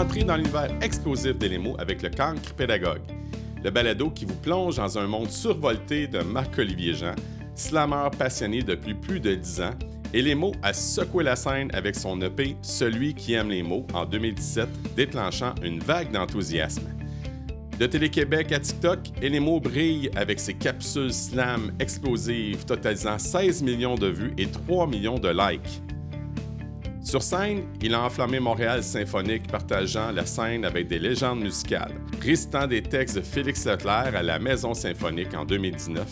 entrez dans l'univers explosif des avec le cancre pédagogue. Le balado qui vous plonge dans un monde survolté de Marc-Olivier Jean, slammer passionné depuis plus de 10 ans, et a secoué la scène avec son EP Celui qui aime les mots en 2017, déclenchant une vague d'enthousiasme. De Télé-Québec à TikTok, Elemo brille avec ses capsules slam explosives totalisant 16 millions de vues et 3 millions de likes. Sur scène, il a enflammé Montréal symphonique partageant la scène avec des légendes musicales, récitant des textes de Félix Leclerc à la Maison symphonique en 2019.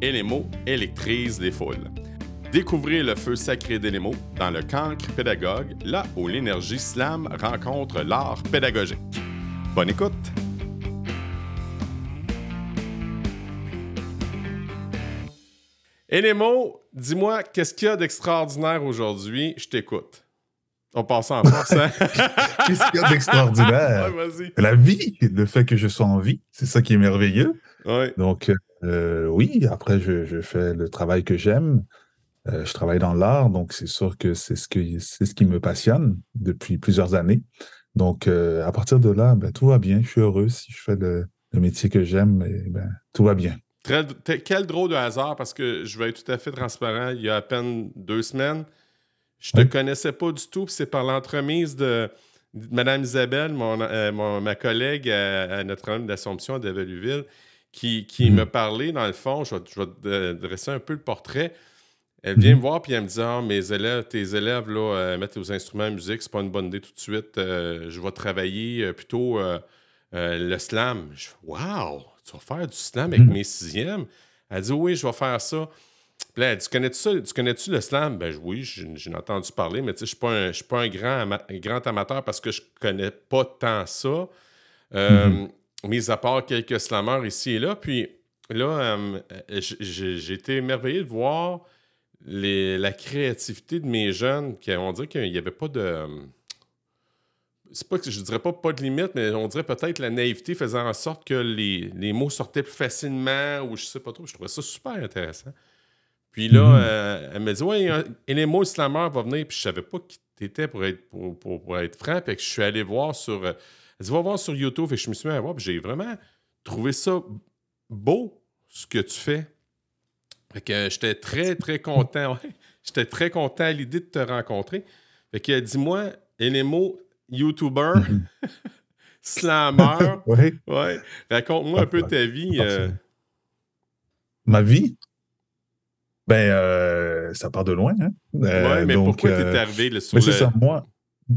Elemo électrise les foules. Découvrez le feu sacré d'Elemo dans le cancre pédagogue, là où l'énergie slam rencontre l'art pédagogique. Bonne écoute! Elemo, dis-moi, qu'est-ce qu'il y a d'extraordinaire aujourd'hui? Je t'écoute. On passe en force, hein? Qu'est-ce qu'il y a d'extraordinaire? Ouais. La vie, le fait que je sois en vie, c'est ça qui est merveilleux. Ouais. Donc, euh, oui, après, je, je fais le travail que j'aime. Euh, je travaille dans l'art, donc c'est sûr que c'est ce, que, c'est ce qui me passionne depuis plusieurs années. Donc, euh, à partir de là, ben, tout va bien. Je suis heureux. Si je fais le, le métier que j'aime, ben, tout va bien. Très- quel drôle de hasard, parce que je vais être tout à fait transparent. Il y a à peine deux semaines, je te Oui. connaissais pas du tout. puis C'est par l'entremise de, Mme Isabelle, mon, euh, mon- ma collègue à, à Notre-Dame d'Assomption de Valluville, qui, qui Mhm. me parlait, dans le fond, je vais, je vais te dresser un peu le portrait. Elle vient Mhm. me voir puis elle me dit Ah, mes élèves, tes élèves, là, euh, mettre aux instruments de musique, c'est pas une bonne idée tout de suite. Euh, je vais travailler euh, plutôt euh, euh, le slam. Je Wow, tu vas faire du slam avec Mhm. mes sixièmes. Elle dit Oui, je vais faire ça. Là, Tu connais-tu ça? Tu connais-tu le slam? Ben oui, j'ai j'ai entendu parler, mais tu sais, je suis pas un, je suis pas un grand, ama- grand amateur parce que je connais pas tant ça. Euh, Mhm. Mis à part quelques slammers ici et là. Puis là, euh, j'ai été émerveillé de voir les- la créativité de mes jeunes. Qui, on dirait qu'il n'y avait pas de. C'est pas que je dirais pas pas de limite, mais on dirait peut-être la naïveté faisant en sorte que les, les mots sortaient plus facilement ou je sais pas trop. Je trouvais ça super intéressant. Puis là, Mhm. euh, elle me dit Ouais, et les mots slammer va venir. Puis je savais pas qui t'étais pour être, pour, pour- pour être franc. Puis que je suis allé voir sur. euh, Elle dit Va voir sur YouTube. Et je me suis mis à voir. Puis j'ai vraiment trouvé ça beau, ce que tu fais. Fait que j'étais très, très content. ouais. J'étais très content à l'idée de te rencontrer. Fait que dis-moi, Elemo, YouTuber, Mhm. slammer, Oui. ouais. Raconte-moi un peu ta vie. Euh, Ma vie? Ben, euh, ça part de loin. Hein? Euh, ouais, mais donc, pourquoi euh, t'es arrivé là, sur mais le... c'est ça, moi.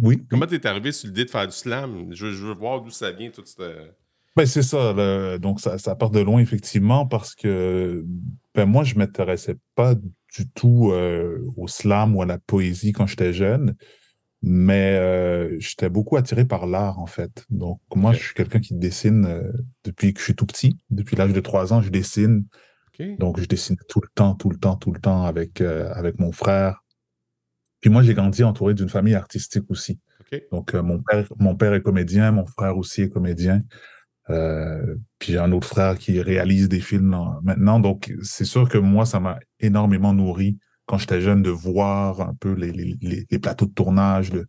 Oui. Comment t'es arrivé sur l'idée de faire du slam? Je, veux- je veux voir d'où ça vient, tout. Ben, c'est ça. donc, ça, ça part de loin, effectivement, parce que ben, moi, je ne m'intéressais pas du tout euh, au slam ou à la poésie quand j'étais jeune, mais euh, j'étais beaucoup attiré par l'art, en fait. Donc, moi, je suis quelqu'un qui dessine euh, depuis que je suis tout petit. Depuis l'âge de trois ans, je dessine. Donc, je dessine tout le temps, tout le temps, tout le temps avec, euh, avec mon frère. Puis moi, j'ai grandi entouré d'une famille artistique aussi. Donc, euh, mon père, mon père est comédien, mon frère aussi est comédien. Euh, puis j'ai un autre frère qui réalise des films là, maintenant. Donc, c'est sûr que moi, ça m'a énormément nourri quand j'étais jeune de voir un peu les, les, les, les plateaux de tournage. le-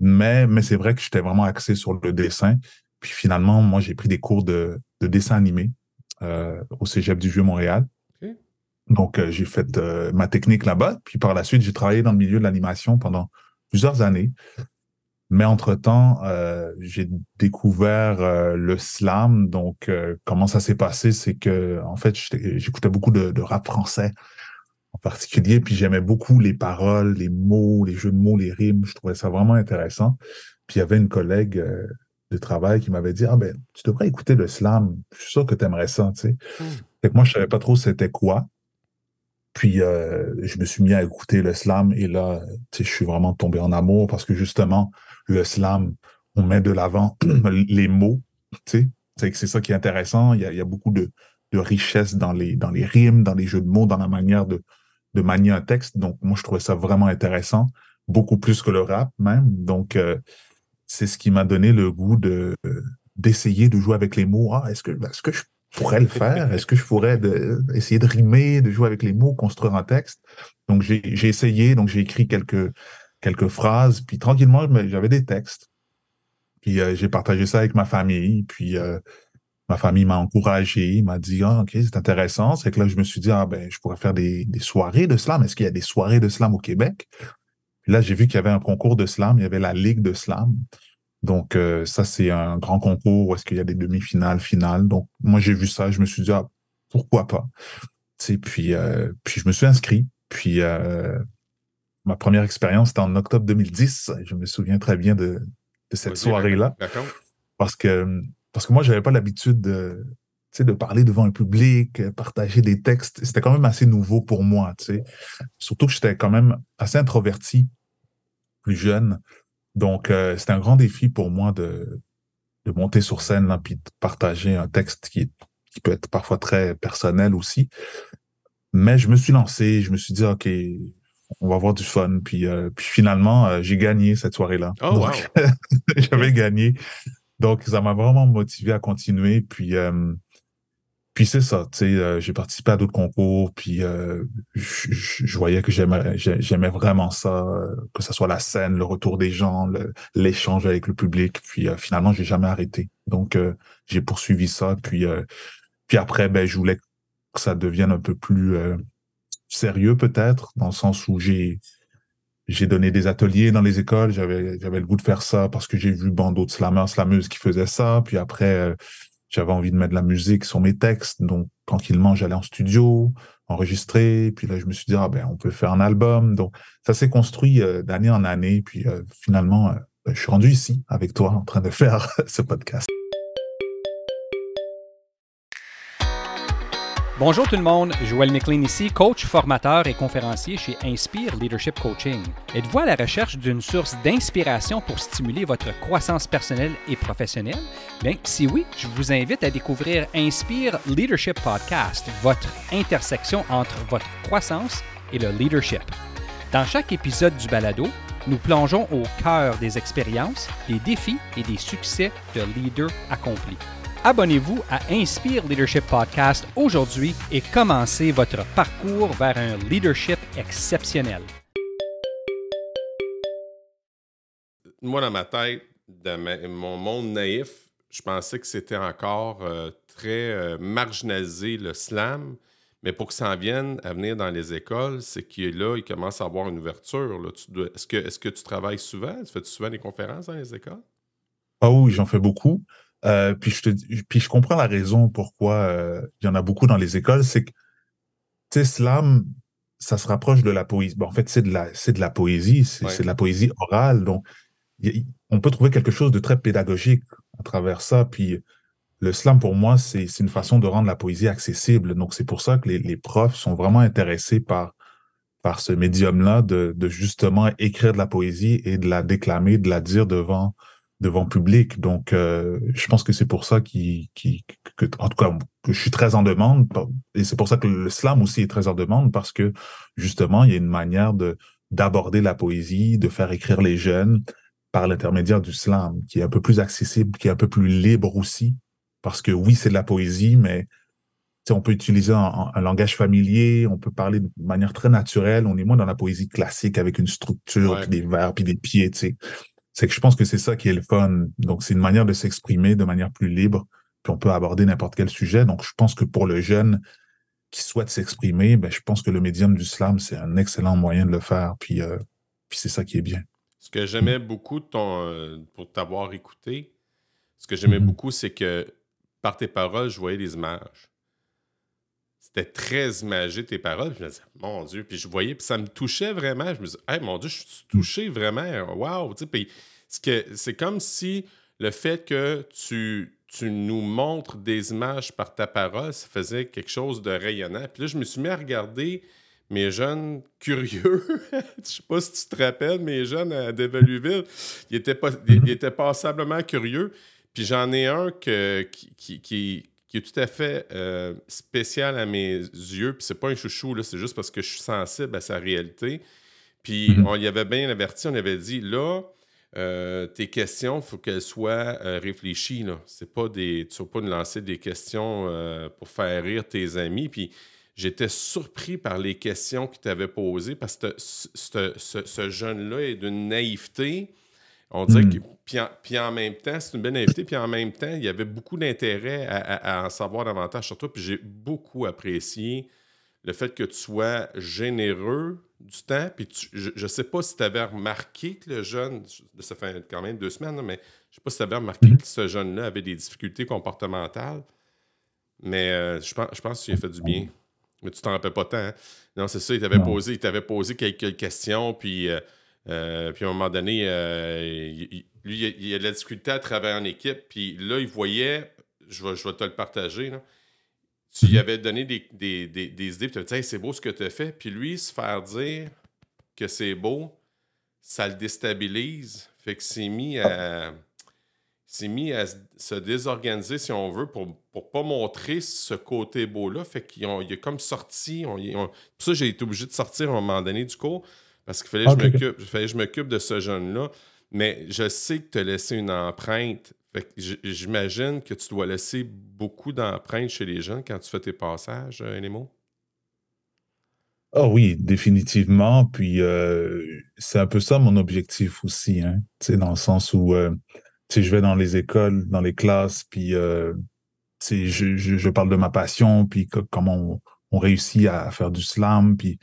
Mais, mais c'est vrai que j'étais vraiment axé sur le dessin. Puis finalement, moi, j'ai pris des cours de, de dessin animé au Cégep du Vieux-Montréal. Donc, euh, j'ai fait euh, ma technique là-bas. Puis par la suite, j'ai travaillé dans le milieu de l'animation pendant plusieurs années. Mais entre-temps, euh, j'ai découvert euh, le slam. Donc, euh, comment ça s'est passé, c'est que, en fait, j'écoutais beaucoup de, de rap français en particulier, puis j'aimais beaucoup les paroles, les mots, les jeux de mots, les rimes. Je trouvais ça vraiment intéressant. Puis il y avait une collègue de travail qui m'avait dit, ah ben, tu devrais écouter le slam. Je suis sûr que tu aimerais ça, tu sais. Hmm. Fait que moi, je savais pas trop c'était quoi. Puis euh, je me suis mis à écouter le slam et là, tu sais, je suis vraiment tombé en amour parce que justement, le slam, on met de l'avant les mots, tu sais. C'est que c'est ça qui est intéressant. Il y a, il y a beaucoup de, de richesse dans les, dans les rimes, dans les jeux de mots, dans la manière de, de manier un texte. Donc, moi, je trouvais ça vraiment intéressant, beaucoup plus que le rap même. Donc, euh, c'est ce qui m'a donné le goût de d'essayer de jouer avec les mots. Ah, est-ce que, est-ce que je pourrais le faire? Est-ce que je pourrais essayer de rimer, de jouer avec les mots, construire un texte? Donc, j'ai essayé, donc j'ai écrit quelques, phrases, puis tranquillement, j'avais des textes. Puis j'ai partagé ça avec ma famille. Puis ma famille m'a encouragé, m'a dit ah, ok c'est intéressant. C'est que là je me suis dit ah ben je pourrais faire des, des soirées de slam. Est-ce qu'il y a des soirées de slam au Québec? Puis là j'ai vu qu'il y avait un concours de slam, il y avait la ligue de slam. Donc ça c'est un grand concours où est-ce qu'il y a des demi-finales, finales. Donc moi j'ai vu ça, je me suis dit ah pourquoi pas? sais puis puis je me suis inscrit. Puis ma première expérience c'était en octobre 2010. Je me souviens très bien de, de cette soirée là. Parce que parce que moi, j'avais pas l'habitude de, de parler devant un public, euh, partager des textes. C'était quand même assez nouveau pour moi. sais. Surtout que j'étais quand même assez introverti, plus jeune. Donc, euh, c'était un grand défi pour moi de, de monter sur scène et puis de partager un texte qui, qui peut être parfois très personnel aussi. Mais je me suis lancé, je me suis dit, OK, on va avoir du fun. Puis, euh, puis finalement, j'ai gagné cette soirée-là. Oh, wow. J'avais gagné. Donc, ça m'a vraiment motivé à continuer. Puis, euh, puis c'est ça, tu sais, euh, j'ai participé à d'autres concours, puis euh, je, voyais que j'aimais, j'aimais vraiment ça, que ce soit la scène, le retour des gens, l'échange avec le public. Puis finalement, j'ai jamais arrêté. Donc, j'ai poursuivi ça. Puis, puis après, ben, je voulais que ça devienne un peu plus sérieux peut-être, dans le sens où j'ai j'ai donné des ateliers dans les écoles, j'avais j'avais le goût de faire ça parce que j'ai vu bon d'autres slammeurs, slameuses qui faisaient ça, puis après euh, j'avais envie de mettre de la musique sur mes textes, donc tranquillement j'allais en studio, enregistrer, puis là je me suis dit ah ben on peut faire un album, donc ça s'est construit euh, d'année en année, puis euh, finalement je suis rendu ici avec toi en train de faire ce podcast. Bonjour tout le monde, Joël McLean ici, coach, formateur et conférencier chez Inspire Leadership Coaching. Êtes-vous à la recherche d'une source d'inspiration pour stimuler votre croissance personnelle et professionnelle? Bien, si oui, je vous invite à découvrir Inspire Leadership Podcast, votre intersection entre votre croissance et le leadership. Dans chaque épisode du balado, nous plongeons au cœur des expériences, des défis et des succès de leaders accomplis abonnez-vous à Inspire Leadership Podcast aujourd'hui et commencez votre parcours vers un leadership exceptionnel. Moi, dans ma tête, dans mon monde naïf, je pensais que c'était encore euh, très euh, marginalisé le slam. Mais pour que ça en vienne à venir dans les écoles, c'est qu'il là, il commence à avoir une ouverture. Est-ce que, est que tu travailles souvent? Tu fais -tu souvent des conférences dans les écoles? Ah oui, j'en fais beaucoup. Euh, puis, je te, puis je comprends la raison pourquoi euh, il y en a beaucoup dans les écoles, c'est que slam, ça se rapproche de la poésie. Bon, en fait, c'est de la, c'est de la poésie, c'est de la poésie orale. Donc, on peut trouver quelque chose de très pédagogique à travers ça. Puis le slam, pour moi, c'est une façon de rendre la poésie accessible. Donc, c'est pour ça que les, les, profs sont vraiment intéressés par, par ce médium-là de, de justement écrire de la poésie et de la déclamer, de la dire devant devant public. Donc, euh, je pense que c'est pour ça qui, qui, que, en tout cas, que je suis très en demande. Et c'est pour ça que le slam aussi est très en demande parce que justement, il y a une manière de d'aborder la poésie, de faire écrire les jeunes par l'intermédiaire du slam, qui est un peu plus accessible, qui est un peu plus libre aussi. Parce que oui, c'est de la poésie, mais on peut utiliser un, langage familier, on peut parler de manière très naturelle. On est moins dans la poésie classique avec une structure, puis des verbes, puis des pieds. sais c'est que je pense que c'est ça qui est le fun. Donc, c'est une manière de s'exprimer de manière plus libre, puis on peut aborder n'importe quel sujet. Donc, je pense que pour le jeune qui souhaite s'exprimer, ben, je pense que le médium du slam, c'est un excellent moyen de le faire. Puis, euh, puis c'est ça qui est bien. Ce que j'aimais beaucoup de ton, euh, pour t'avoir écouté, ce que j'aimais mm-hmm. beaucoup, c'est que par tes paroles, je voyais des images. C'était très imagé tes paroles. Puis je me disais, mon Dieu. Puis je voyais, puis ça me touchait vraiment. Je me disais, hey, mon Dieu, je suis touché vraiment. Waouh. C'est comme si le fait que tu, tu nous montres des images par ta parole, ça faisait quelque chose de rayonnant. Puis là, je me suis mis à regarder mes jeunes curieux. je sais pas si tu te rappelles, mes jeunes à Devaluville, ils étaient, pas, ils étaient passablement curieux. Puis j'en ai un qui qui est tout à fait euh, spécial à mes yeux. Puis c'est pas un chouchou, c'est juste parce que je suis sensible à sa réalité. Puis mhm. on y avait bien averti, on avait dit là, euh, tes questions, il faut qu'elles soient euh, réfléchies. Là. C'est pas des, tu ne vas pas nous lancer des questions pour faire rire tes amis. Puis j'étais surpris par les questions qu'il t'avait posées parce que ce, ce jeune-là est d'une naïveté On dirait Hmm. que. Puis en, puis en même temps, c'est une belle invitée, puis en même temps, il y avait beaucoup d'intérêt à, à- à en savoir davantage sur toi, puis j'ai beaucoup apprécié le fait que tu sois généreux du temps, puis tu- je, je sais pas si tu avais remarqué que le jeune, ça fait quand même deux semaines, mais je sais pas si tu avais remarqué Mhm. que ce jeune-là avait des difficultés comportementales, mais euh, je, pense, je pense que tu lui as fait du bien. Mais tu t'en rappelles pas tant. hein? Non, c'est ça, il t'avait posé, il t'avait posé quelques questions, puis, euh, euh, puis à un moment donné, euh, il- lui, il a, de la difficulté à travailler en équipe, puis là, il voyait, je vais, te le partager, tu lui avais donné des, idées, puis tu as dit, Hey, c'est beau ce que tu as fait, puis lui, se faire dire que c'est beau, ça le déstabilise, fait que c'est mis à s'est mis à se- se désorganiser, si on veut, pour ne pas montrer ce côté beau-là. Fait qu'il a comme sorti. Pour ça, j'ai été obligé de sortir à un moment donné du cours parce qu'il fallait, que Ok, je ok. m'occupe- il fallait que je m'occupe de ce jeune-là. Mais je sais que tu as laissé une empreinte. Que j'imagine que tu dois laisser beaucoup d'empreintes chez les jeunes quand tu fais tes passages, euh, Nemo. Oh oui, définitivement. Puis euh, c'est un peu ça mon objectif aussi, hein. Dans le sens où euh, je vais dans les écoles, dans les classes, puis euh, je, je, je parle de ma passion, puis co- comment on, on réussit à faire du slam, puis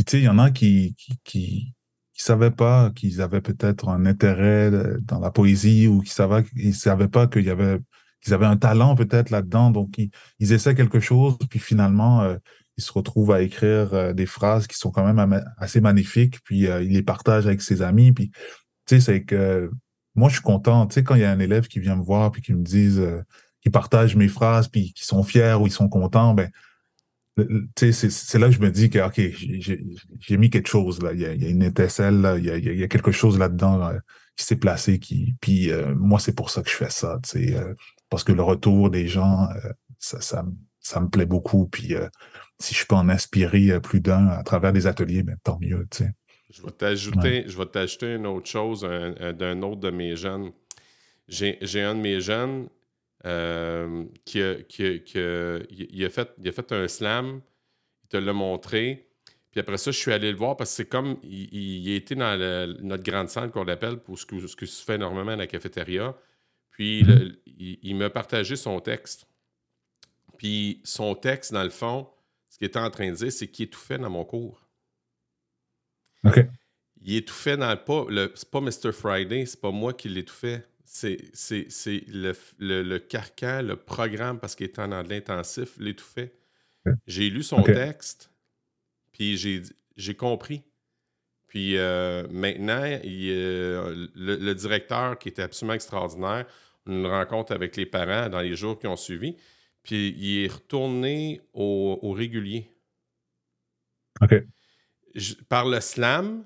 puis tu sais, il y en a qui qui, qui savaient pas qu'ils avaient peut-être un intérêt dans la poésie ou qui savaient ils savaient pas qu'il y avait qu'ils avaient un talent peut-être là-dedans, donc ils, ils essaient quelque chose, puis finalement euh, il se retrouve à écrire euh, des phrases qui sont quand même assez magnifiques, puis euh, il les partage avec ses amis, puis tu sais, c'est que moi je suis content, tu sais, quand il y a un élève qui vient me voir puis qui me dise, euh, qui partage mes phrases, puis qui sont fiers ou ils sont contents, ben c'est là que je me dis que ok, j'ai- mis quelque chose là, il y a, il y a une étincelle, là, il y a, il y quelque chose là-dedans euh, qui s'est placé, qui, puis euh, moi c'est pour ça que je fais ça, tu euh, parce que le retour des gens, euh, ça, ça, me- ça me plaît beaucoup, puis si je peux en inspirer plus d'un à travers des ateliers, ben, tant mieux, tu sais. Je vais t'ajouter, je vais t'ajouter une autre chose un- un- d'un autre de mes jeunes. J'ai un de mes jeunes euh, qui, a, qui a- qui a- il, il a fait, il a fait un slam, il te l'a montré. Puis après ça, je suis allé le voir parce que c'est comme. Il, été dans le- notre grande salle qu'on l'appelle pour ce que, ce que se fait normalement à la cafétéria. Puis le- il, il m'a partagé son texte. Puis son texte, dans le fond, ce qu'il était en train de dire, c'est qu'il étouffait dans mon cours. OK. Il étouffait dans le pas. C'est pas Mr. Friday, c'est pas moi qui l'étouffais. C'est, le, le, le carcan, le programme, parce qu'il était en anglais intensif, l'étouffait. J'ai lu son texte, puis j'ai, j'ai compris. Puis euh, maintenant, il, euh, le, le directeur, qui était absolument extraordinaire, une rencontre avec les parents dans les jours qui ont suivi, puis il est retourné au, au régulier. OK. Je- par le slam,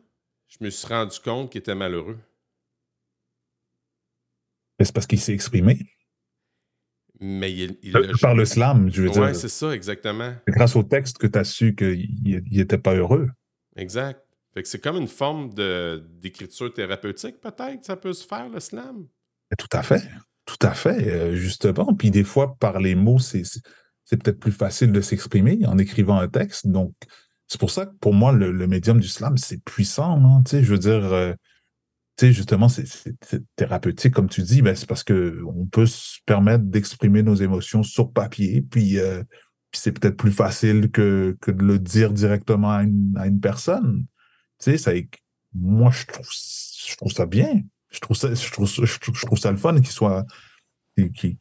je me suis rendu compte qu'il était malheureux. C'est parce qu'il s'est exprimé. Mais il, il Euh, Par le slam, je veux Ouais, dire. c'est ça, exactement. C'est grâce au texte que tu as su qu'il n'était pas heureux. Exact. Fait que c'est comme une forme d'écriture thérapeutique, peut-être, ça peut se faire, le slam. Tout à fait. Tout à fait, euh, justement. Puis des fois, par les mots, c'est peut-être plus facile de s'exprimer en écrivant un texte. Donc, c'est pour ça que pour moi, le, le médium du slam, c'est puissant. non? Tu sais, je veux dire, euh, tu sais, justement, c'est thérapeutique, comme tu dis, ben, c'est parce que on peut se permettre d'exprimer nos émotions sur papier. Puis, euh, c'est peut-être plus facile que, de le dire directement à une, personne. Tu sais, moi, je trouve, ça bien. Je trouve ça, je trouve, le fun qu'il soit, qui,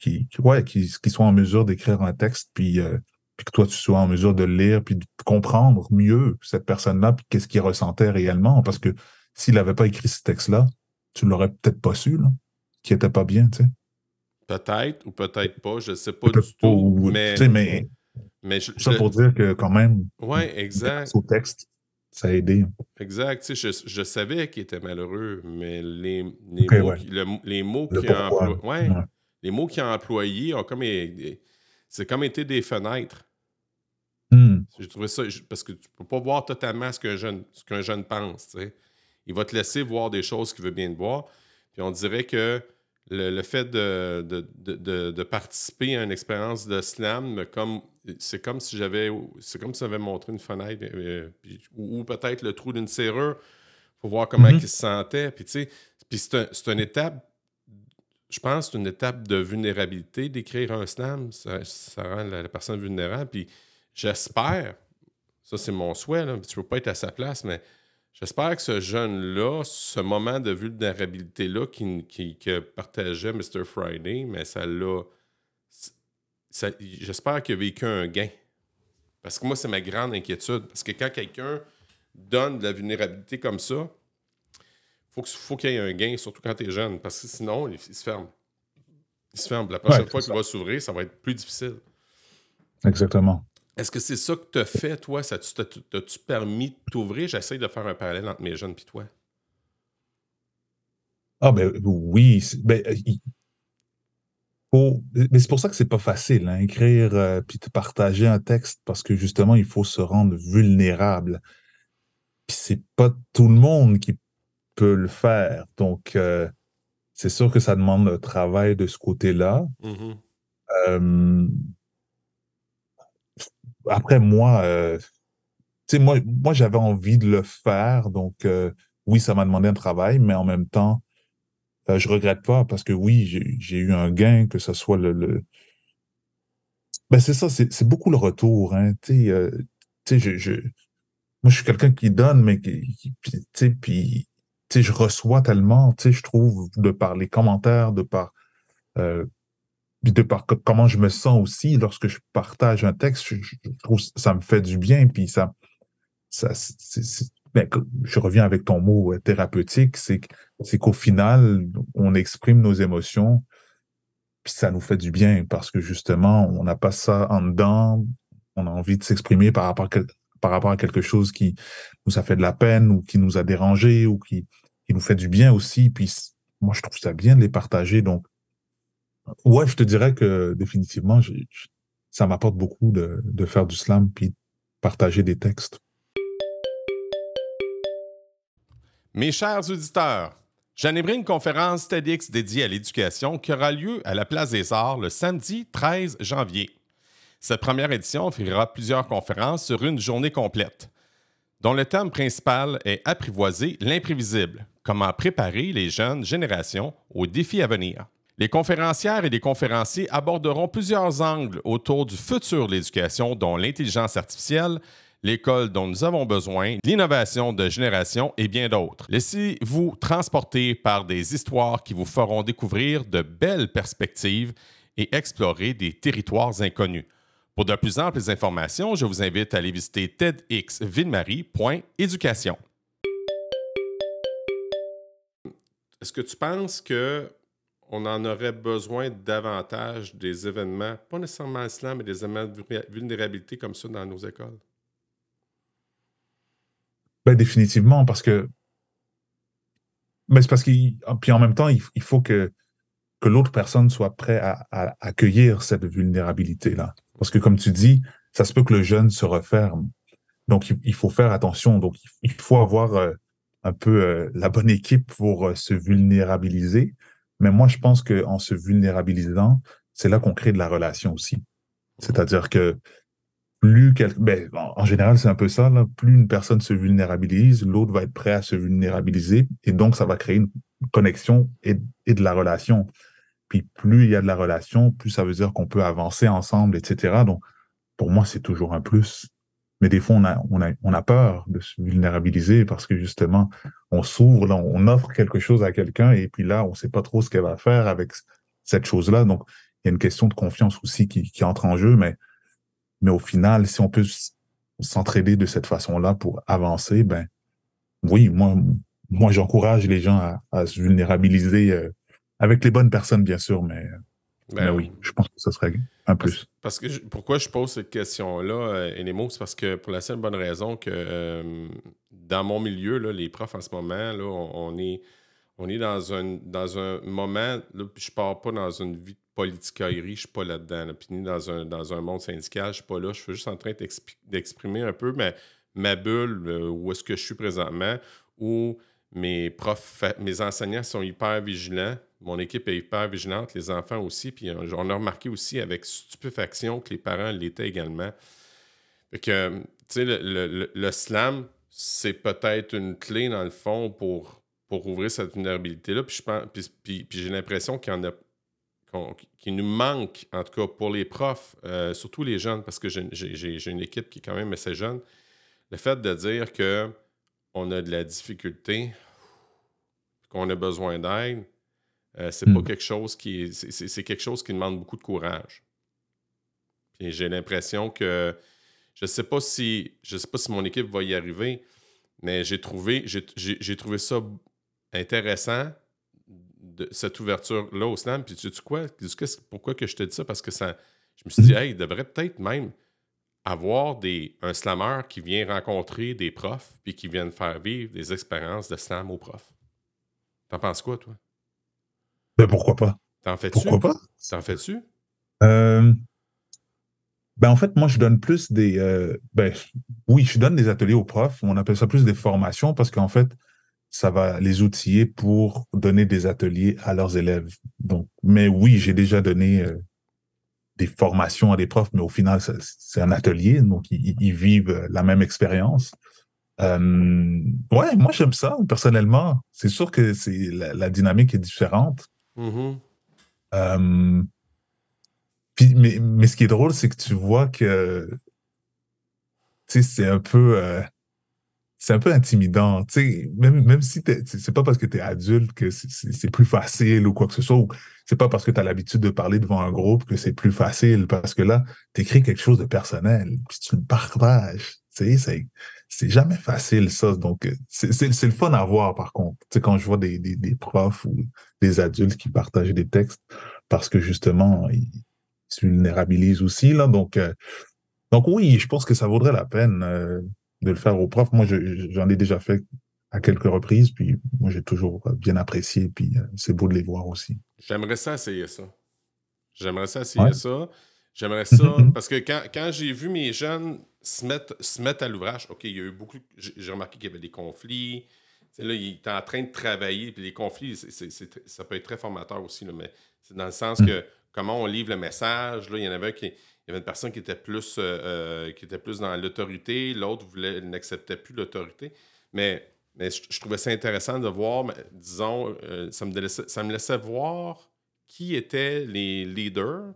soit en mesure d'écrire un texte, puis, euh, puis que toi, tu sois en mesure de lire, puis de comprendre mieux cette personne-là, puis qu'est-ce qu'il ressentait réellement. Parce que s'il n'avait pas écrit ce texte-là, tu l'aurais peut-être pas su, là, qui était pas bien, tu sais. Peut-être ou peut-être pas, je sais pas du tout. ou- mais, je, ça je- pour dire que quand même, ouais, exact. au texte, ça a aidé. Exact. Tu sais, je, je savais qu'il était malheureux, mais les, les mots, ouais. qui- le- les mots Le qu'il a. Ouais, a employés ont comme. C'est comme été des fenêtres. Hmm. J'ai trouvé ça. Parce que tu peux pas voir totalement ce qu'un jeune, ce qu'un jeune pense. tu sais. Il va te laisser voir des choses qu'il veut bien te voir. Puis on dirait que le, le fait de, de, de- de- participer à une expérience de slam, me comme c'est comme si j'avais. C'est comme si j'avais montré une fenêtre. euh, puis- ou, ou peut-être le trou d'une serrure pour voir comment Mhm. il se sentait. Puis tu sais. Puis c'est une étape, je pense, c'est une étape de vulnérabilité d'écrire un slam. Ça, rend la, personne vulnérable. Puis j'espère, ça c'est mon souhait, là, tu peux pas être à sa place, mais j'espère que ce jeune-là, ce moment de vulnérabilité-là qui, qui, que partageait Mr. Friday, mais ça l'a. J'espère qu'il a vécu un gain. Parce que moi, c'est ma grande inquiétude. Parce que quand quelqu'un donne de la vulnérabilité comme ça, faut faut qu'il y ait un gain, surtout quand tu es jeune, parce que sinon, il, se ferme. Il se ferme. La prochaine fois qu'il va s'ouvrir, ça va être plus difficile. Exactement. Est-ce que c'est ça que tu as fait, toi? Ça t'as-tu permis de t'ouvrir? J'essaie de faire un parallèle entre mes jeunes et toi. Ah, ben oui. Ben, mais c'est pour ça que c'est pas facile, hein, écrire euh, puis te partager un texte, parce que justement, il faut se rendre vulnérable. Puis c'est pas tout le monde qui peut le faire. Donc, euh, c'est sûr que ça demande un travail de ce côté-là. Mm-hmm. Après, moi, euh, moi, moi j'avais envie de le faire. Donc, oui, ça m'a demandé un travail, mais en même temps, je je regrette pas parce que oui, j'ai eu un gain, que ce soit le. Ben, c'est ça, c'est beaucoup le retour. Hein, je, je, moi, je suis quelqu'un qui donne, mais qui, je reçois tellement, je trouve, de par les commentaires, de par, euh, de par comment je me sens aussi lorsque je partage un texte, je, trouve ça me fait du bien, puis ça, ça ben, je reviens avec ton mot euh, thérapeutique, c'est qu'au final, on exprime nos émotions, puis ça nous fait du bien parce que justement, on n'a pas ça en dedans, on a envie de s'exprimer par rapport, par rapport à quelque chose qui nous a fait de la peine ou qui nous a dérangé ou qui, qui nous fait du bien aussi. Puis moi, je trouve ça bien de les partager. Donc, ouais, je te dirais que définitivement, ça m'apporte beaucoup de, faire du slam puis partager des textes. Mes chers auditeurs, j'animerai une conférence TEDx dédiée à l'éducation qui aura lieu à la Place des Arts le samedi 13 janvier. Cette première édition offrira plusieurs conférences sur une journée complète, dont le thème principal est Apprivoiser l'imprévisible, comment préparer les jeunes générations aux défis à venir. Les conférencières et les conférenciers aborderont plusieurs angles autour du futur de l'éducation, dont l'intelligence artificielle, l'école dont nous avons besoin, l'innovation de génération et bien d'autres. Laissez-vous transporter par des histoires qui vous feront découvrir de belles perspectives et explorer des territoires inconnus. Pour de plus amples informations, je vous invite à aller visiter tedxvillemarie.éducation. Est-ce que tu penses que on en aurait besoin davantage des événements, pas nécessairement islam, mais des événements de vulnérabilité comme ça dans nos écoles? Ben, définitivement, parce que. Mais c'est parce qu'il. Puis en même temps, il, faut que, que l'autre personne soit prête à, accueillir cette vulnérabilité-là. Parce que, comme tu dis, ça se peut que le jeune se referme. Donc, il, faut faire attention. Donc, il faut avoir euh, un peu euh, la bonne équipe pour euh, se vulnérabiliser. Mais moi, je pense qu'en se vulnérabilisant, c'est là qu'on crée de la relation aussi. C'est-à-dire que plus ben, en général, c'est un peu ça. Plus une personne se vulnérabilise, l'autre va être prêt à se vulnérabiliser. Et donc, ça va créer une connexion et, de la relation. Puis plus il y a de la relation, plus ça veut dire qu'on peut avancer ensemble, etc. Donc, pour moi, c'est toujours un plus. Mais des fois, on a, on a, on a peur de se vulnérabiliser parce que justement, on s'ouvre, on offre quelque chose à quelqu'un et puis là, on ne sait pas trop ce qu'elle va faire avec cette chose-là. Donc, il y a une question de confiance aussi qui, entre en jeu, mais mais au final, si on peut s'entraider de cette façon-là pour avancer, ben oui, moi, moi j'encourage les gens à, se vulnérabiliser euh, avec les bonnes personnes, bien sûr, mais, ben oui, je pense que ce serait un plus. Parce, que pourquoi je pose cette question-là, euh, Enemo, c'est parce que pour la seule bonne raison que euh, dans mon milieu, là, les profs en ce moment, là, on, est on est dans un, dans un moment, là, je ne pars pas dans une vie politicaillerie, je ne suis pas là-dedans. Puis ni dans un, dans un monde syndical, je ne suis pas là. Je suis juste en train d'exprimer un peu ma, ma bulle, euh, où est-ce que je suis présentement, où mes profs, mes enseignants sont hyper vigilants. Mon équipe est hyper vigilante, les enfants aussi. Puis on a remarqué aussi avec stupéfaction que les parents l'étaient également. Fait que, tu sais, le, slam, c'est peut-être une clé, dans le fond, pour pour ouvrir cette vulnérabilité-là. Puis, j'ai l'impression qu'il y en a qu'il nous manque, en tout cas pour les profs, euh, surtout les jeunes, parce que j'ai une équipe qui est quand même assez jeune. Le fait de dire que on a de la difficulté, qu'on a besoin d'aide, euh, c'est pas hmm. quelque chose qui c'est quelque chose qui demande beaucoup de courage. Puis j'ai l'impression que je sais pas si je sais pas si mon équipe va y arriver, mais j'ai trouvé j'ai trouvé ça intéressant de cette ouverture-là au slam. Puis tu sais quoi? Pourquoi que je te dis ça? Parce que ça. Je me suis dit, hmm. hey, il devrait peut-être même avoir des, un slammer qui vient rencontrer des profs puis qui viennent faire vivre des expériences de slam aux profs. T'en penses quoi, toi? Ben pourquoi pas? T'en fais-tu? Pourquoi pas? T'en fais-tu? Euh, ben en fait, moi, je donne plus des. Euh, ben, oui, je donne des ateliers aux profs. On appelle ça plus des formations parce qu'en fait, ça va les outiller pour donner des ateliers à leurs élèves. Donc, mais oui, j'ai déjà donné euh, des formations à des profs, mais au final, c'est un atelier, donc ils, vivent la même expérience. Euh, ouais, moi j'aime ça personnellement. C'est sûr que c'est la, dynamique est différente. Mm-hmm. Euh, puis, mais, mais ce qui est drôle, c'est que tu vois que c'est un peu euh, c'est un peu intimidant. Même, même si c'est pas parce que tu es adulte que c'est plus facile ou quoi que ce soit, c'est pas parce que tu as l'habitude de parler devant un groupe que c'est plus facile, parce que là, tu écris quelque chose de personnel, puis tu le partages. C'est jamais facile, ça. Donc, c'est le fun à voir, par contre. sais, quand je vois des, des, des, profs ou des adultes qui partagent des textes, parce que justement, ils se vulnérabilisent aussi. Là, donc, euh, donc, oui, je pense que ça vaudrait la peine euh, de le faire aux profs. Moi, j'en ai déjà fait à quelques reprises, puis moi, j'ai toujours bien apprécié, puis euh, c'est beau de les voir aussi. J'aimerais ça essayer ça. J'aimerais ça essayer ça. J'aimerais ça, parce que quand, quand j'ai vu mes jeunes se mettre, se mettre à l'ouvrage, OK, il y a eu beaucoup, j'ai remarqué qu'il y avait des conflits, là, il était en train de travailler, puis les conflits, ça peut être très formateur aussi, mais c'est dans le sens mm. que comment on livre le message, là, il y en avait qui, il y avait une personne qui était plus, euh, euh, qui était plus dans l'autorité, l'autre n'acceptait plus l'autorité, mais, mais je, trouvais ça intéressant de voir, disons, euh, ça, me laissait, ça me laissait voir qui étaient les leaders,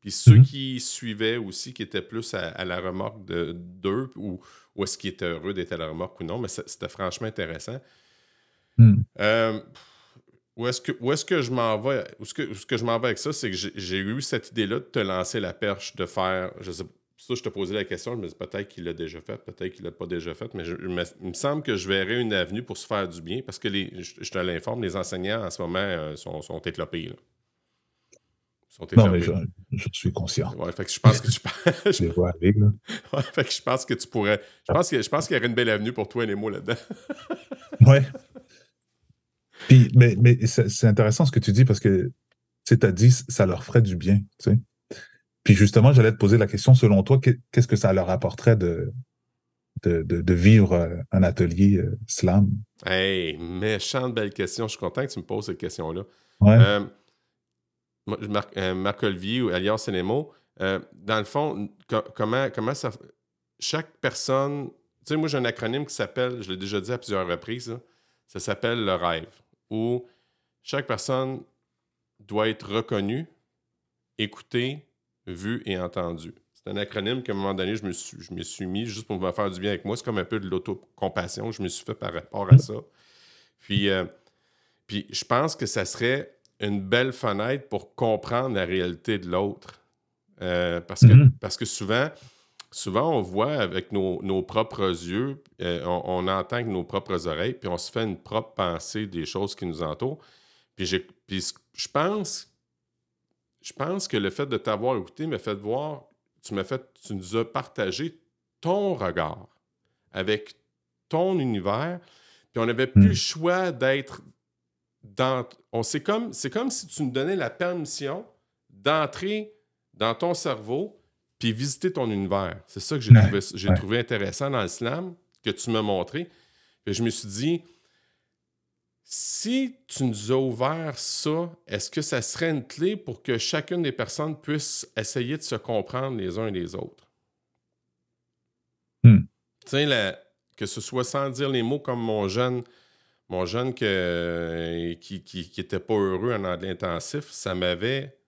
puis ceux mm-hmm. qui suivaient aussi, qui étaient plus à, la remorque d'eux, ou, ou est-ce qu'ils étaient heureux d'être à la remorque ou non, mais c'était franchement intéressant. Mm. Euh, où est-ce que, est que je m'en vais? Où ce que, ce que je m'en vais avec ça, c'est que j'ai eu cette idée-là de te lancer la perche, de faire. Je sais, ça, je te posais la question, je me dis peut-être qu'il l'a déjà fait, peut-être qu'il l'a pas déjà fait, mais il me semble que je verrais une avenue pour se faire du bien parce que les, je, te l'informe, les enseignants en ce moment euh, sont, sont éclopés. Là non, mais je, suis conscient. Ouais, fait que je pense que tu je... ouais, fait que je pense que tu pourrais. Je pense qu'il y aurait une belle avenue pour toi et les mots là-dedans. ouais. Puis, mais, mais c'est intéressant ce que tu dis parce que tu as dit ça leur ferait du bien. Tu sais. Puis justement, j'allais te poser la question, selon toi, qu'est-ce que ça leur apporterait de, de, de, vivre euh, un atelier euh, slam? Hey, méchante belle question. Je suis content que tu me poses cette question-là. Ouais. Euh, Marc, euh, Marc Olivier ou Alliance Cinémo, euh, dans le fond, comment, comment ça. Chaque personne. Tu sais, moi, j'ai un acronyme qui s'appelle, je l'ai déjà dit à plusieurs reprises, ça s'appelle le rêve, où chaque personne doit être reconnue, écoutée, vue et entendue. C'est un acronyme qu'à un moment donné, je me, suis, je suis mis juste pour me faire du bien avec moi. C'est comme un peu de l'autocompassion que je me suis fait par rapport à ça. Puis, euh, puis je pense que ça serait une belle fenêtre pour comprendre la réalité de l'autre. Euh, parce, que, mm-hmm. parce que souvent, souvent, on voit avec nos, propres yeux, euh, on, entend avec nos propres oreilles, puis on se fait une propre pensée des choses qui nous entourent. Puis, je pense, je pense que le fait de t'avoir écouté m'a fait voir, tu m'as fait, tu nous as partagé ton regard avec ton univers, puis on n'avait plus le mm. choix d'être on, c'est, comme, c'est comme si tu nous donnais la permission d'entrer dans ton cerveau puis visiter ton univers. C'est ça que j'ai, trouvé, intéressant dans l'islam, que tu m'as montré. Puis je me suis dit, si tu nous as ouvert ça, est-ce que ça serait une clé pour que chacune des personnes puisse essayer de se comprendre les uns et les autres? Hmm. Tu sais, que ce soit sans dire les mots comme mon jeune mon jeune que, qui n'était pas heureux en anglais intensif, ça m'avait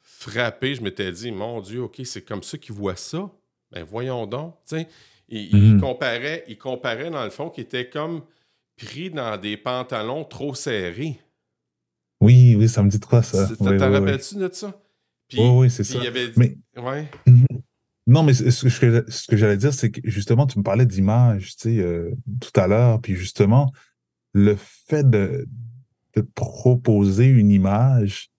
frappé. Je m'étais dit, mon Dieu, OK, c'est comme ça qu'il voit ça? Ben voyons donc. il, il, mhm. comparait, il comparait, dans le fond, qu'il était comme pris dans des pantalons trop serrés. Oui, oui, ça me dit quoi, ça. T'en rappelles-tu de ça? oui, oui, c'est ça. Mais... Ouais. Mhm. Non, mais ce que, ce que j'allais dire, c'est que justement, tu me parlais d'image, tu sais, euh, tout à l'heure, puis justement, le fait de, de proposer une image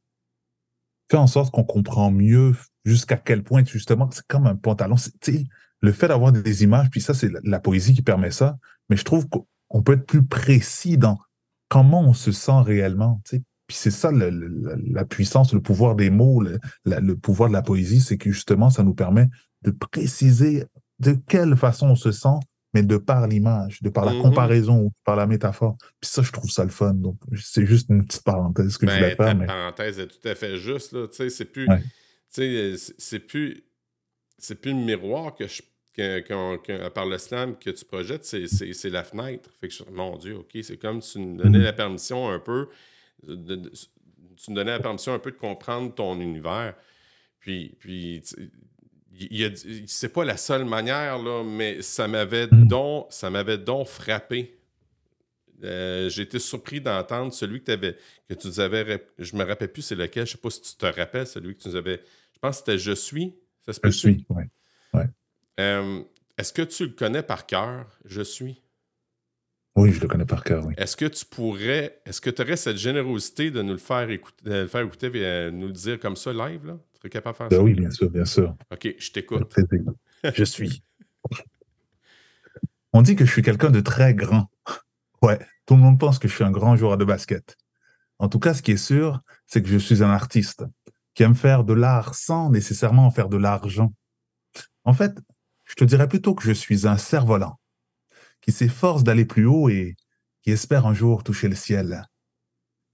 fait en sorte qu'on comprend mieux jusqu'à quel point, justement, c'est comme un pantalon. Le fait d'avoir des images, puis ça, c'est la, poésie qui permet ça, mais je trouve qu'on peut être plus précis dans comment on se sent réellement. Puis c'est ça la puissance, le pouvoir des mots, le, le pouvoir de la poésie, c'est que justement, ça nous permet de préciser de quelle façon on se sent mais de par l'image, de par la mhm. comparaison, par la métaphore. Puis ça, je trouve ça le fun. Donc, c'est juste une petite parenthèse que je voulais ben, faire. Mais... parenthèse est tout à fait juste. Là. C'est plus, c'est plus, c'est plus le miroir que je, que, par le slam que tu projettes, c'est la fenêtre. Fait que, mon Dieu, OK, c'est comme si tu nous donnais mhm. la permission un peu, de, tu nous donnais la permission un peu de comprendre ton univers. Puis, puis c'est pas la seule manière, là, mais ça m'avait mm. donc, ça m'avait donc frappé. Euh, j'ai été surpris d'entendre celui que, avais, que tu nous avais. Je me rappelle plus c'est lequel, je sais pas si tu te rappelles, celui que tu nous avais. Je pense que c'était Je suis. Ça se Je suis, oui. Ouais. Euh, est-ce que tu le connais par cœur, Je suis? Oui, je le connais par cœur, oui. Est-ce que tu pourrais. Est-ce que tu aurais cette générosité de nous le faire écouter, de le faire écouter et nous le dire comme ça live, là? Capable de faire ben ça? Oui, bien sûr, bien sûr. OK, je t'écoute. je suis. On dit que je suis quelqu'un de très grand. Ouais, tout le monde pense que je suis un grand joueur de basket. En tout cas, ce qui est sûr, c'est que je suis un artiste qui aime faire de l'art sans nécessairement en faire de l'argent. En fait, je te dirais plutôt que je suis un cerf-volant qui s'efforce d'aller plus haut et qui espère un jour toucher le ciel.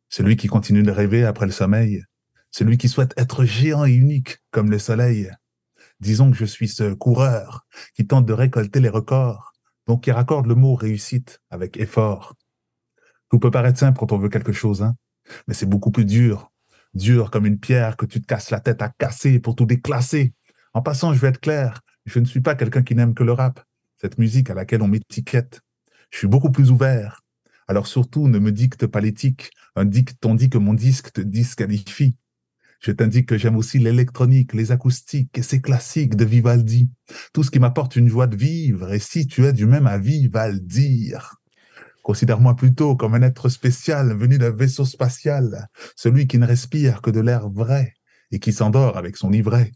Celui qui continue de rêver après le sommeil, celui qui souhaite être géant et unique comme le soleil. Disons que je suis ce coureur qui tente de récolter les records, donc qui raccorde le mot réussite avec effort. Tout peut paraître simple quand on veut quelque chose, hein, mais c'est beaucoup plus dur. Dur comme une pierre que tu te casses la tête à casser pour tout déclasser. En passant, je vais être clair, je ne suis pas quelqu'un qui n'aime que le rap, cette musique à laquelle on m'étiquette. Je suis beaucoup plus ouvert. Alors surtout, ne me dicte pas l'éthique, un dicte, dit que mon disque te disqualifie. Je t'indique que j'aime aussi l'électronique, les acoustiques et ces classiques de Vivaldi. Tout ce qui m'apporte une joie de vivre. Et si tu es du même avis, va le dire. Considère-moi plutôt comme un être spécial venu d'un vaisseau spatial, celui qui ne respire que de l'air vrai et qui s'endort avec son livret.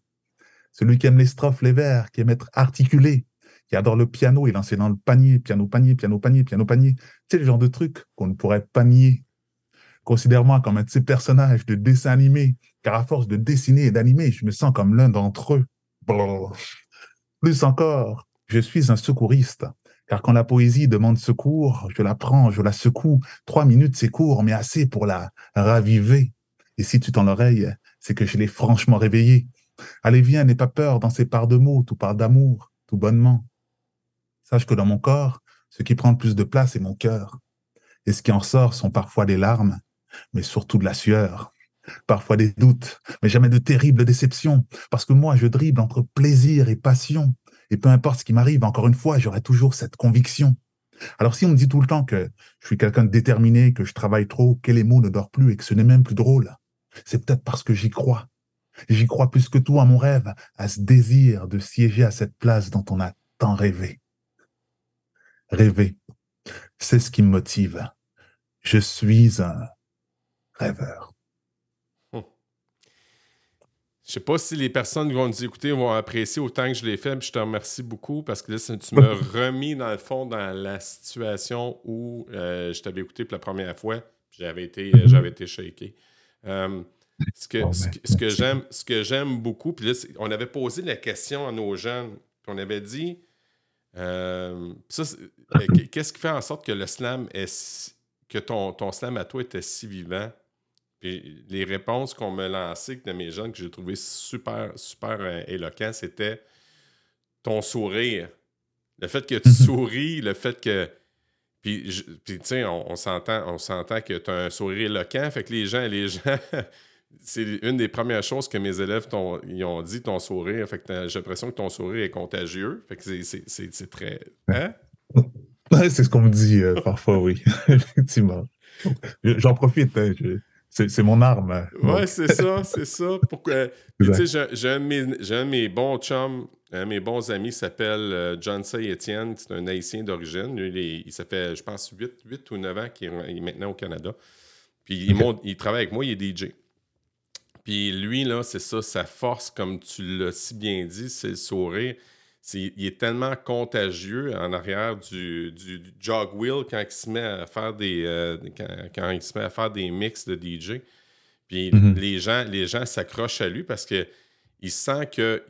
Celui qui aime les strophes, les vers, qui aime être articulé, qui adore le piano et lancer dans le panier, piano, panier, piano, panier, piano, panier. C'est le genre de truc qu'on ne pourrait pas nier. Considère-moi comme un de ces personnages de dessin animé car à force de dessiner et d'animer, je me sens comme l'un d'entre eux. Plus encore, je suis un secouriste, car quand la poésie demande secours, je la prends, je la secoue. Trois minutes, c'est court, mais assez pour la raviver. Et si tu tends l'oreille, c'est que je l'ai franchement réveillée. Allez, viens, n'aie pas peur dans ces parts de mots, tout parle d'amour, tout bonnement. Sache que dans mon corps, ce qui prend le plus de place est mon cœur. Et ce qui en sort sont parfois des larmes, mais surtout de la sueur parfois des doutes, mais jamais de terribles déceptions, parce que moi, je dribble entre plaisir et passion, et peu importe ce qui m'arrive, encore une fois, j'aurai toujours cette conviction. Alors si on me dit tout le temps que je suis quelqu'un de déterminé, que je travaille trop, que les mots ne dort plus et que ce n'est même plus drôle, c'est peut-être parce que j'y crois. J'y crois plus que tout à mon rêve, à ce désir de siéger à cette place dont on a tant rêvé. Rêver, c'est ce qui me motive. Je suis un rêveur. Je sais pas si les personnes qui vont nous écouter vont apprécier autant que je l'ai fait. je te remercie beaucoup parce que là, tu m'as remis dans le fond dans la situation où euh, je t'avais écouté pour la première fois. J'avais été, euh, j'avais été shaké. Euh, ce que, ce, que j'aime, ce que j'aime beaucoup, puis là, on avait posé la question à nos jeunes, on avait dit qu'est-ce qui fait en sorte que le slam est que ton, ton slam à toi était si vivant? Les réponses qu'on me lançait de mes jeunes que j'ai trouvé super, super euh, éloquent, c'était ton sourire. Le fait que tu mhm. souris, le fait que. Puis, tu sais, on, s'entend, on s'entend que tu as un sourire éloquent. Fait que les gens, les gens, c'est une des premières choses que mes élèves ils ont dit, ton sourire. Fait que j'ai l'impression que ton sourire est contagieux. Fait que c'est très. Hein? c'est ce qu'on me dit euh, parfois, oui. Effectivement. J'en profite. Hein, c'est mon arme. Ouais, c'est ça, c'est ça. Pourquoi... J'ai un, de mes bons chums, un de mes bons amis s'appelle euh, John Say Etienne, c'est un haïtien d'origine. Il, ça fait, je pense, 8, 8 ou 9 ans qu'il est, maintenant au Canada. Puis il, il, travaille avec moi, il est DJ. Puis lui, là, c'est ça, sa force, comme tu l'as si bien dit, c'est le sourire il est tellement contagieux en arrière du, du, jog wheel quand il se met à faire des euh, quand, il se met à faire des mix de DJ. Puis mm-hmm. les gens les gens s'accrochent à lui parce que il sent que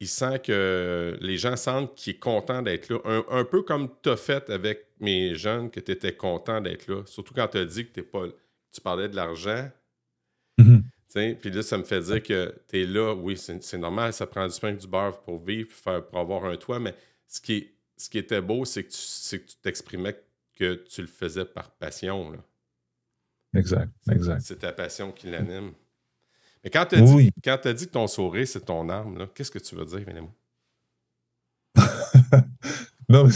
il, sent que les gens sentent qu'il est content d'être là. Un, peu comme tu as fait avec mes jeunes que tu étais content d'être là. Surtout quand tu as dit que t'es pas tu parlais de l'argent. Puis là, ça me fait dire que tu es là, oui, c'est normal, ça prend du pain et du beurre pour vivre, pour avoir un toit, mais ce qui, ce qui était beau, c'est que tu t'exprimais que tu le faisais par passion. Là. Exact, exact. C'est ta passion qui l'anime. Mais quand tu as, dit, as dit que ton sourire, c'est ton arme, qu'est-ce que tu veux dire, Vénémo? non,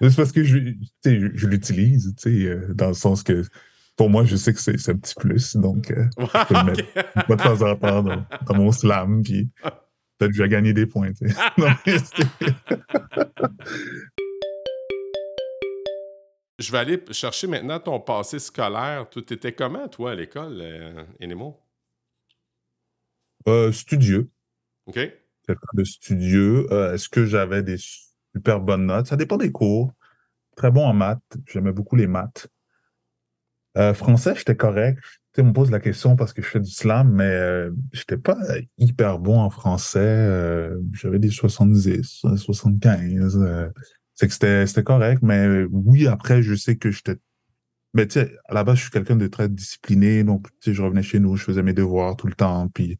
mais c'est parce que je, je l'utilise, euh, dans le sens que pour moi, je sais que c'est un petit plus. Donc, euh, je peux le mettre de temps en temps dans, mon slam. Puis peut-être je vais gagner des points. je vais aller chercher maintenant ton passé scolaire. Tu étais comment, toi, à l'école, euh, Enemo? Euh, studieux. OK. De studieux. Euh, est-ce que j'avais des super bonnes notes? Ça dépend des cours. Très bon en maths. J'aimais beaucoup les maths. Euh, français, j'étais correct. Tu me pose la question parce que je fais du slam, mais euh, j'étais pas hyper bon en français. Euh, j'avais des 70, 75. c'est que c'était correct, mais oui, après, je sais que j'étais. Mais tu sais, à la base, je suis quelqu'un de très discipliné, donc tu sais, je revenais chez nous, je faisais mes devoirs tout le temps, puis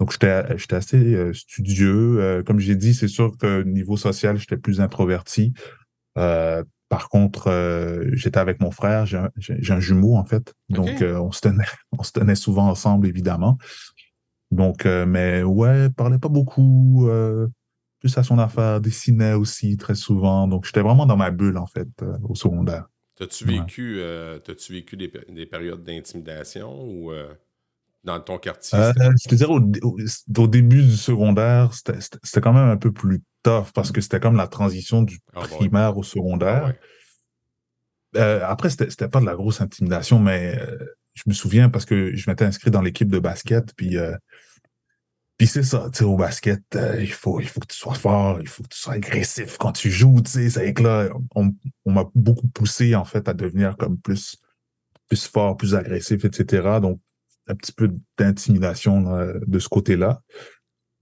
donc j'étais j'étais assez studieux. comme j'ai dit, c'est sûr que niveau social, j'étais plus introverti. Par contre, euh, j'étais avec mon frère, j'ai un, jumeau en fait, donc euh, on, se tenait, on se tenait souvent ensemble évidemment. Donc, euh, mais ouais, parlait pas beaucoup, plus à son affaire, dessinait aussi très souvent. Donc, j'étais vraiment dans ma bulle en fait au secondaire. T'as-tu vécu, vécu des, des périodes d'intimidation ou dans ton quartier? je te dirais, au, début du secondaire, c'était quand même un peu plus tough parce que c'était comme la transition du ah, primaire au secondaire. Ah, euh, après, c'était pas de la grosse intimidation, mais euh, je me souviens parce que je m'étais inscrit dans l'équipe de basket, puis euh, puis c'est ça, tu sais, au basket, il, faut, il faut que tu sois fort, il faut que tu sois agressif quand tu joues, tu sais. C'est que là, on, on m'a beaucoup poussé, en fait, à devenir comme plus, plus fort, plus agressif, etc. Donc, un petit peu d'intimidation de ce côté-là.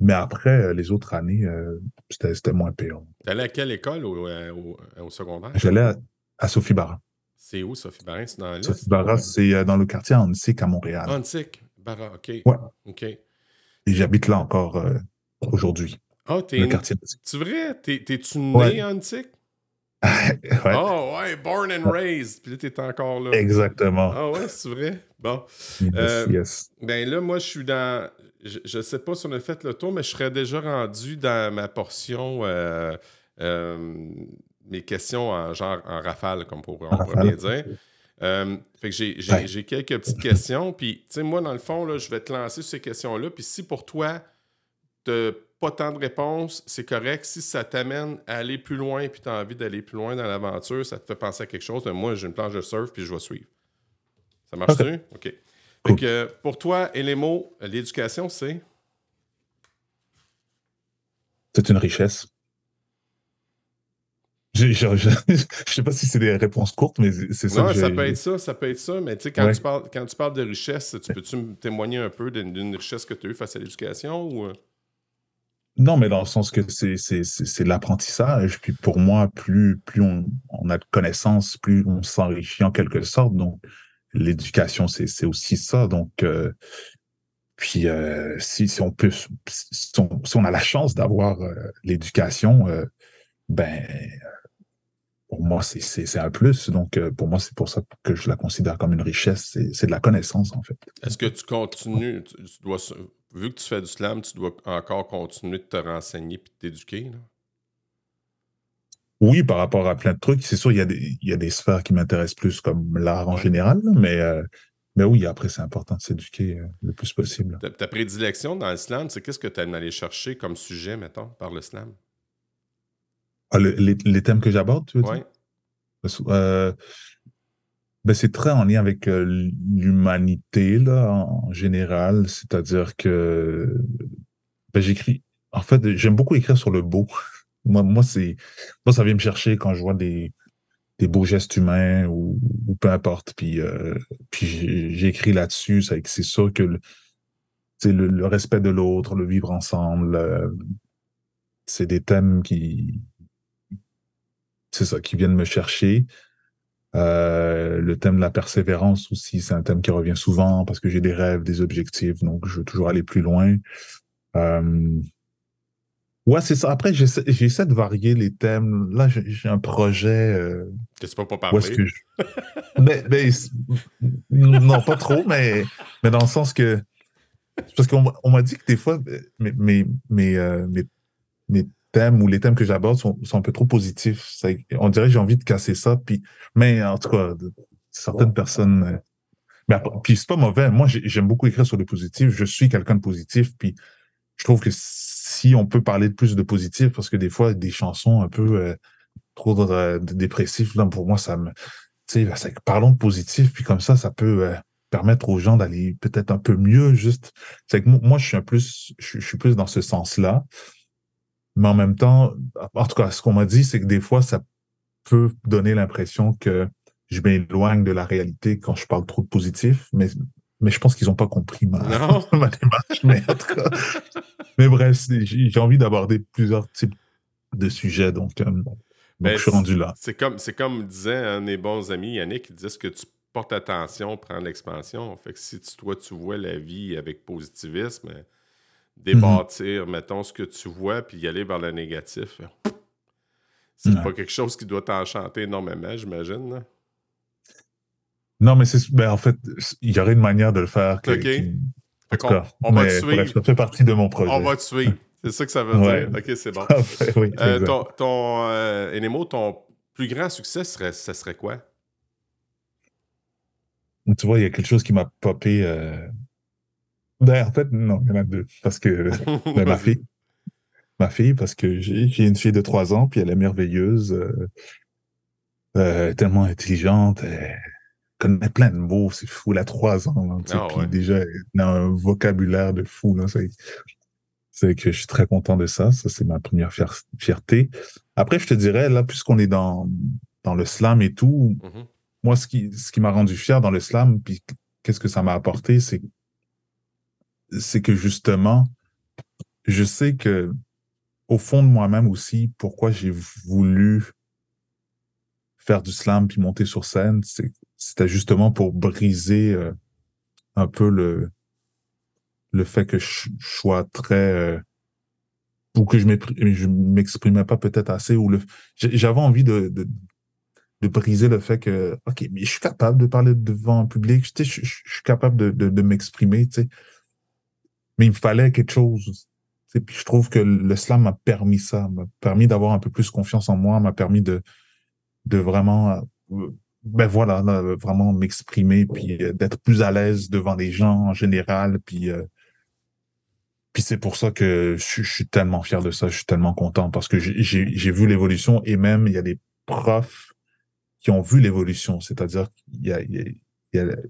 Mais après, euh, les autres années, euh, c'était moins pire. Tu allais à quelle école au, euh, au, secondaire? J'allais à, Sophie Barra. C'est où, Sophie Barra? C'est dans l'Est? Sophie Barra, c'est dans le quartier Antique à Montréal. Antique, Barra, OK. Ouais. OK. Et j'habite là encore aujourd'hui. Ah, t'es. Le quartier Tu vrai? T'es-tu né ouais. Antique? Ouais. Oh, ouais, born and raised. Puis là, t'es encore là. Exactement. Ah, ouais, c'est vrai? Bon. Yes, yes. Ben là, moi, je suis dans je ne sais pas si on a fait le tour, mais je serais déjà rendu dans ma portion, euh, euh, mes questions en genre en rafale, comme pour, on pourrait bien dire. Euh, fait que j'ai quelques petites questions. Puis, tu sais, moi, dans le fond, là, je vais te lancer sur ces questions-là. Puis, si pour toi, tu n'as pas tant de réponses, c'est correct. Si ça t'amène à aller plus loin, puis tu as envie d'aller plus loin dans l'aventure, ça te fait penser à quelque chose, ben, moi, j'ai une planche de surf, puis je vais suivre. Ça marche-tu? OK pour toi, et les mots, l'éducation, c'est? C'est une richesse. Je ne sais pas si c'est des réponses courtes, mais c'est ça. Non, ça peut être ça, ça peut être ça. Mais tu sais, quand, tu parles, quand tu parles de richesse, tu peux-tu me témoigner un peu d'une richesse que tu as eue face à l'éducation ou... Non, mais dans le sens que c'est l'apprentissage. Puis pour moi, plus, plus on, on, a de connaissances, plus on s'enrichit en quelque sorte. Donc, l'éducation, c'est aussi ça. Donc, euh, puis euh, si, si, on peut, si on, a la chance d'avoir euh, l'éducation, ben, pour moi, c'est un plus. Donc, pour moi, c'est pour ça que je la considère comme une richesse. C'est de la connaissance, en fait. Est-ce que tu continues, tu, dois, vu que tu fais du slam, tu dois encore continuer de te renseigner et de t'éduquer? Oui, par rapport à plein de trucs. C'est sûr, il y, a des, il y a des sphères qui m'intéressent plus, comme l'art en général, mais, euh, mais oui, après, c'est important de s'éduquer euh, le plus possible. Ta, prédilection dans le slam, c'est qu'est-ce que tu aimes aller chercher comme sujet, mettons, par le slam? Ah, les, thèmes que j'aborde, tu veux dire? Euh, ben c'est très en lien avec l'humanité, là, en, général. C'est-à-dire que ben, j'écris. En fait, j'aime beaucoup écrire sur le beau. Moi, moi, c'est, moi, ça vient me chercher quand je vois des, des beaux gestes humains ou, peu importe. Puis, euh, puis j'écris là-dessus. C'est sûr que le, le, le respect de l'autre, le vivre ensemble, euh, c'est des thèmes qui, c'est ça, qui viennent me chercher. Euh, le thème de la persévérance aussi, c'est un thème qui revient souvent parce que j'ai des rêves, des objectifs, donc je veux toujours aller plus loin. Euh, Ouais, c'est ça. Après, j'essaie de varier les thèmes. Là, j'ai un projet. Euh, Qu'est-ce pas pour parler? Que mais, non, pas trop, mais, mais dans le sens que. Parce qu'on m'a dit que des fois, mes, mes, mes, euh, mes, thèmes ou les thèmes que j'aborde sont, sont, un peu trop positifs. on dirait que j'ai envie de casser ça. Puis, mais en tout cas, certaines personnes. Euh, mais, puis c'est pas mauvais. Moi, j'aime beaucoup écrire sur le positif. Je suis quelqu'un de positif. Puis je trouve que si on peut parler de plus de positif, parce que des fois, des chansons un peu euh, trop euh, dépressives, là, pour moi, ça me. Tu sais, parlons de positif, puis comme ça, ça peut euh, permettre aux gens d'aller peut-être un peu mieux. Juste, c'est que moi, je suis un plus, je, suis plus dans ce sens-là. Mais en même temps, en tout cas, ce qu'on m'a dit, c'est que des fois, ça peut donner l'impression que je m'éloigne de la réalité quand je parle trop de positif, mais mais je pense qu'ils n'ont pas compris ma, démarche. Mais, en tout cas, mais bref, j'ai envie d'aborder plusieurs types de sujets, donc, euh, je suis rendu là. C'est comme, comme disait un de mes bons amis, Yannick, il disait que tu portes attention, prends l'expansion. Fait que si toi, tu vois la vie avec positivisme, débâtir, mettons, ce que tu vois, puis y aller vers le négatif, c'est pas quelque chose qui doit t'enchanter énormément, j'imagine. Non, mais c'est. Ben, en fait, il y aurait une manière de le faire. Que, OK. on, va te suivre. ça fait partie de mon projet. On va te suivre. C'est ça que ça veut dire. OK, c'est bon. oui, euh, ton, ton euh, Enemo, ton plus grand succès, serait, ce serait quoi? Tu vois, il y a quelque chose qui m'a popé. Euh... Ben, en fait, non, il y en a deux. Parce que ben, ma fille. Ma fille, parce que j'ai une fille de trois ans, puis elle est merveilleuse, euh, euh tellement intelligente. Elle connaît plein de mots, c'est fou. Elle a trois ans, ah puis déjà, elle a un vocabulaire de fou. C'est que je suis très content de ça. Ça, c'est ma première fierté. Après, je te dirais, là, puisqu'on est dans, dans le slam et tout, mm-hmm. moi, ce qui, ce qui m'a rendu fier dans le slam, puis qu'est-ce que ça m'a apporté, c'est c'est que justement, je sais que au fond de moi-même aussi, pourquoi j'ai voulu faire du slam puis monter sur scène, c'était justement pour briser euh, un peu le le fait que je, sois très euh, ou que je m'exprimais pas peut-être assez ou le j'avais envie de, de, de briser le fait que ok mais je suis capable de parler devant un public je, je, je suis capable de, de, de m'exprimer tu sais mais il me fallait quelque chose et puis je trouve que le slam m'a permis ça m'a permis d'avoir un peu plus confiance en moi m'a permis de de vraiment euh, ben voilà, vraiment m'exprimer, puis euh, d'être plus à l'aise devant les gens en général, puis euh, puis c'est pour ça que je, suis tellement fier de ça, je suis tellement content parce que j'ai vu l'évolution et même il y a des profs qui ont vu l'évolution, c'est-à-dire il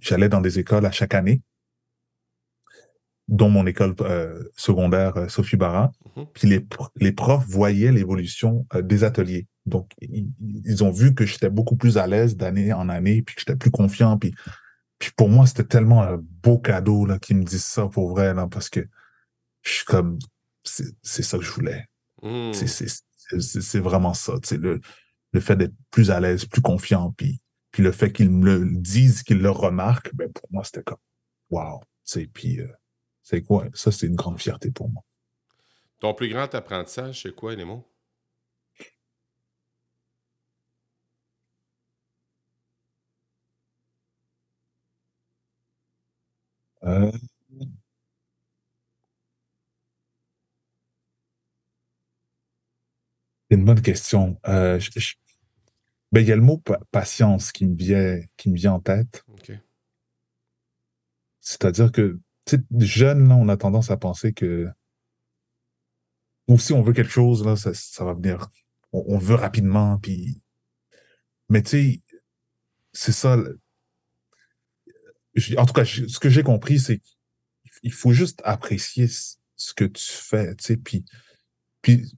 j'allais dans des écoles à chaque année, dont mon école euh, secondaire Sophie Barra, mm-hmm. puis les, les profs voyaient l'évolution des ateliers. Donc, ils, ont vu que j'étais beaucoup plus à l'aise d'année en année, puis que j'étais plus confiant. Puis, puis pour moi, c'était tellement un beau cadeau là qu'ils me disent ça pour vrai, là, parce que je suis comme, c'est ça que je voulais. Mmh. C'est vraiment ça. Le, le fait d'être plus à l'aise, plus confiant, puis, puis le fait qu'ils me le disent, qu'ils le remarquent, ben pour moi, c'était comme, wow. Puis, euh, c'est quoi? Ça, c'est une grande fierté pour moi. Ton plus grand apprentissage, c'est quoi, Lémon? Euh... C'est une bonne question. Euh, ben, il y a le mot patience qui me vient, qui me vient en tête. C'est-à-dire que sais, jeune, là, on a tendance à penser que, ou si on veut quelque chose, là, ça, ça va venir. On, veut rapidement, puis. Mais tu sais, c'est ça. En tout cas, ce que j'ai compris, c'est qu'il faut juste apprécier ce que tu fais, tu sais, puis, puis,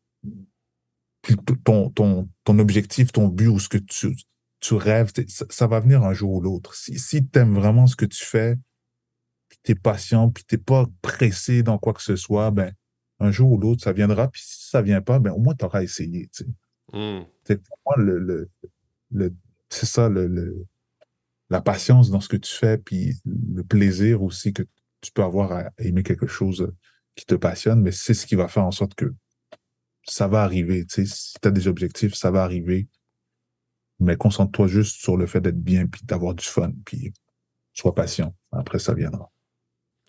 ton, objectif, ton but ou ce que tu, tu rêves, ça, va venir un jour ou l'autre. Si, si tu aimes vraiment ce que tu fais, tu es patient, puis tu pas pressé dans quoi que ce soit, ben, un jour ou l'autre, ça viendra. Puis si ça vient pas, ben, au moins, tu auras essayé. Tu sais. Hmm. Pour moi, le, le, le- c'est ça, le, le- la patience dans ce que tu fais, puis le plaisir aussi que tu peux avoir à aimer quelque chose qui te passionne, mais c'est ce qui va faire en sorte que ça va arriver. Tu sais, si tu as des objectifs, ça va arriver. Mais concentre-toi juste sur le fait d'être bien, puis d'avoir du fun, puis sois patient. Après, ça viendra.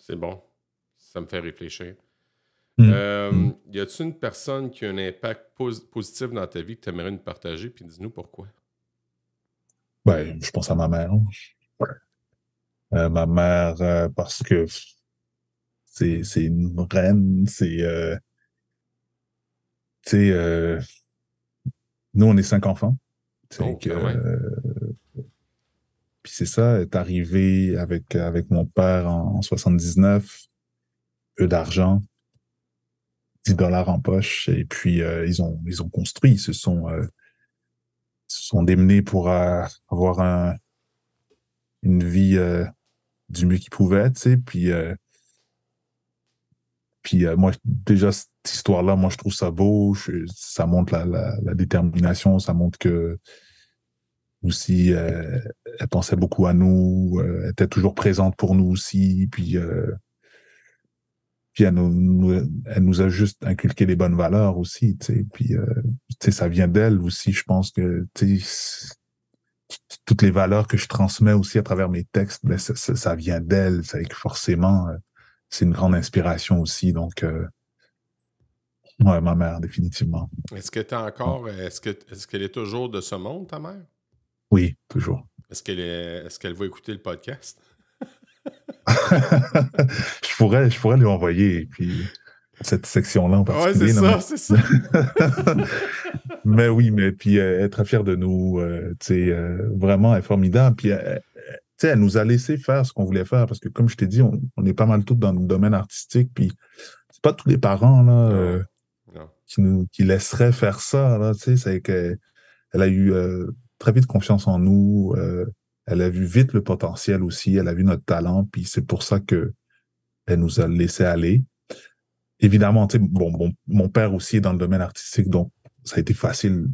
C'est bon. Ça me fait réfléchir. Mm. Euh, Mm. Y a-t-il une personne qui a un impact pos- positif dans ta vie que tu aimerais nous partager? Puis dis-nous pourquoi. Ben, je pense à ma mère. Euh, ma mère, euh, parce que c'est, une reine, c'est, tu sais, nous, on est cinq enfants. Oh, que, puis c'est ça, est arrivé avec, avec mon père en, en 79, peu d'argent, 10 dollars en poche, et puis euh, ils ont, ils ont construit, ils se sont, euh, sont démenés pour euh, avoir un, une vie euh, du mieux qu'ils pouvaient, tu sais, puis puis moi déjà cette histoire-là, moi je trouve ça beau, ça montre la, la détermination, ça montre que aussi euh, elle pensait beaucoup à nous, euh, elle était toujours présente pour nous aussi, puis euh, puis elle nous, elle nous a juste inculqué les bonnes valeurs aussi, puis euh, tu sais ça vient d'elle aussi, je pense que toutes les valeurs que je transmets aussi à travers mes textes, ben, ça, vient d'elle. C'est que forcément, c'est une grande inspiration aussi. Donc, ouais, ma mère, définitivement. Est-ce que tu encore. Est-ce est-ce qu'elle est toujours de ce monde, ta mère? Oui, toujours. Est-ce qu'elle est, est-ce qu'elle va écouter le podcast? je, pourrais, je pourrais lui envoyer puis, cette section-là en particulier. là, ça, c'est ça. mais- mais oui, mais puis euh, elle est très fière de nous. euh, euh, vraiment, elle est formidable. Puis, euh, elle nous a laissé faire ce qu'on voulait faire parce que, comme je t'ai dit, on, on est pas mal tous dans le domaine artistique. Puis, c'est pas tous les parents là, Non. qui nous qui laisseraient faire ça. Là, c'est que elle a eu très vite confiance en nous. euh, elle a vu vite le potentiel aussi. Elle a vu notre talent. Puis c'est pour ça que elle nous a laissé aller. Évidemment, tu sais, bon, bon, mon père aussi est dans le domaine artistique, donc ça a été facile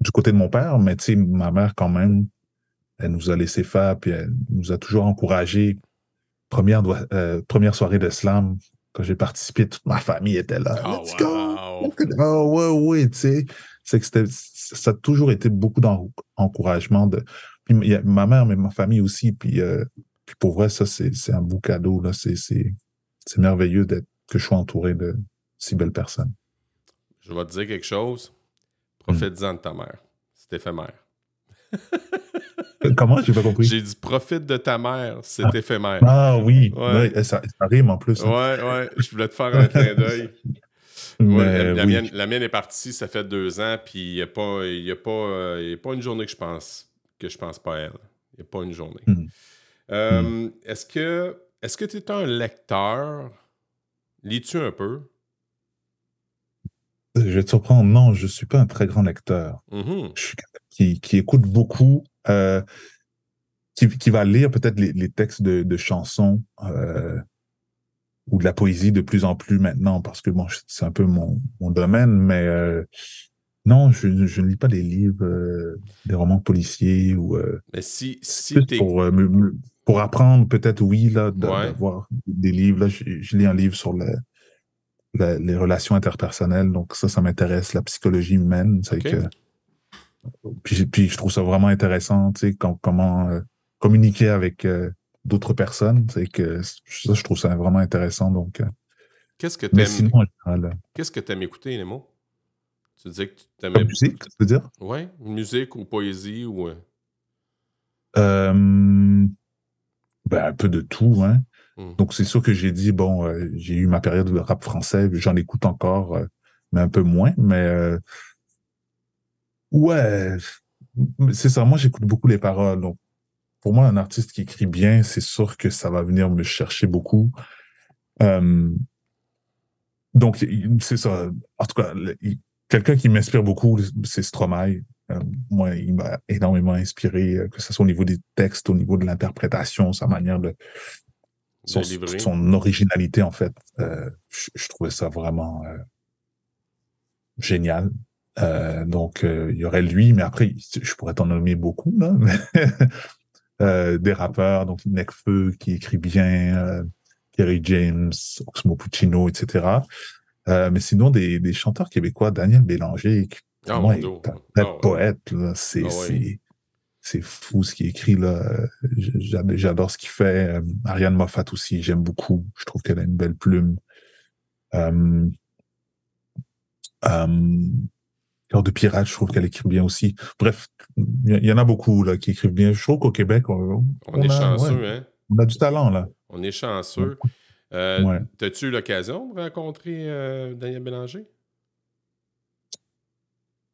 du côté de mon père, mais tu sais, ma mère quand même, elle nous a laissé faire, puis elle nous a toujours encouragé. Première, euh, première soirée de slam, quand j'ai participé, toute ma famille était là. Oh, Let's go! Ah ouais, ouais, tu sais. C'est que c'était, ça a toujours été beaucoup d'encouragement. De... Puis y a ma mère, mais ma famille aussi. Puis, euh, puis pour vrai, ça, c'est, c'est un beau cadeau. Là. C'est, c'est, c'est merveilleux d'être, que je sois entouré de si belles personnes. Je vais te dire quelque chose. Profite-en de ta mère. C'est éphémère. Euh, Comment? J'ai pas compris. J'ai dit profite de ta mère, c'est éphémère. Ah oui, Ouais. Ouais, ça, ça rime en plus. hein. Ouais, ouais, je voulais te faire un clin d'œil. Ouais, la, la oui. mienne, la mienne est partie, ça fait deux ans, puis il n'y a, pas, y a, pas, euh, y a pas une journée que je pense que je pense pas à elle. Il n'y a pas une journée. Mm. Euh, Est-ce que est-ce que tu es un lecteur? Lis-tu un peu? Je vais te surprendre. Non, je suis pas un très grand lecteur. Mhm. je suis quelqu'un qui, qui écoute beaucoup, euh, qui, qui va lire peut-être les, les textes de, de chansons euh, ou de la poésie de plus en plus maintenant, parce que bon, c'est un peu mon, mon domaine, mais euh, non, je, je ne lis pas des livres, euh, des romans policiers ou euh, Mais si, si pour, me- pour apprendre peut-être, oui, là, de- Ouais. d'avoir des livres. Là, je, je lis un livre sur le- les relations interpersonnelles, donc ça, ça m'intéresse, la psychologie humaine. C'est Ok. que puis, puis je trouve ça vraiment intéressant, tu sais, com- comment communiquer avec, d'autres personnes. C'est que ça, je trouve ça vraiment intéressant. Donc, euh, Qu'est-ce que t'aimes? euh, Qu'est-ce que t'aimes écouter, mots? Tu disais que tu t'aimais musique, tu veux dire? Ouais, musique ou poésie ou. euh, ben, un peu de tout, hein. hmm. Donc, c'est sûr que j'ai dit, bon, euh, j'ai eu ma période de rap français, j'en écoute encore, euh, mais un peu moins. Mais ouais, c'est ça. Moi, j'écoute beaucoup les paroles. Donc, pour moi, un artiste qui écrit bien, c'est sûr que ça va venir me chercher beaucoup. Euh, donc, c'est ça. En tout cas, quelqu'un qui m'inspire beaucoup, c'est Stromae. Euh, moi, il m'a énormément inspiré, euh, que ce soit au niveau des textes, au niveau de l'interprétation, sa manière de, son, son originalité, en fait. Euh, je, je trouvais ça vraiment génial. Euh, donc, euh, il y aurait lui, mais après, je pourrais t'en nommer beaucoup, là. mais, euh, des rappeurs, donc Necfeu qui écrit bien, euh, Kerry James, Oxmo Puccino, etc. Euh, mais sinon, des, des chanteurs québécois, Daniel Bélanger, qui Ah, moi, est un Ah, poète. C'est, Ah, ouais. c'est, fou ce qu'il écrit, là. J'adore, ce qu'il fait. Euh, Ariane Moffat aussi, j'aime beaucoup. Je trouve qu'elle a une belle plume. De pirate, je trouve qu'elle écrit bien aussi. Bref, il y, en a beaucoup, là, qui écrivent bien. Je trouve qu'au Québec, on, On, est a, chanceux, ouais, hein? on a du talent, là. On est chanceux. Euh, Ouais. T'as-tu eu l'occasion de rencontrer euh, Daniel Bélanger?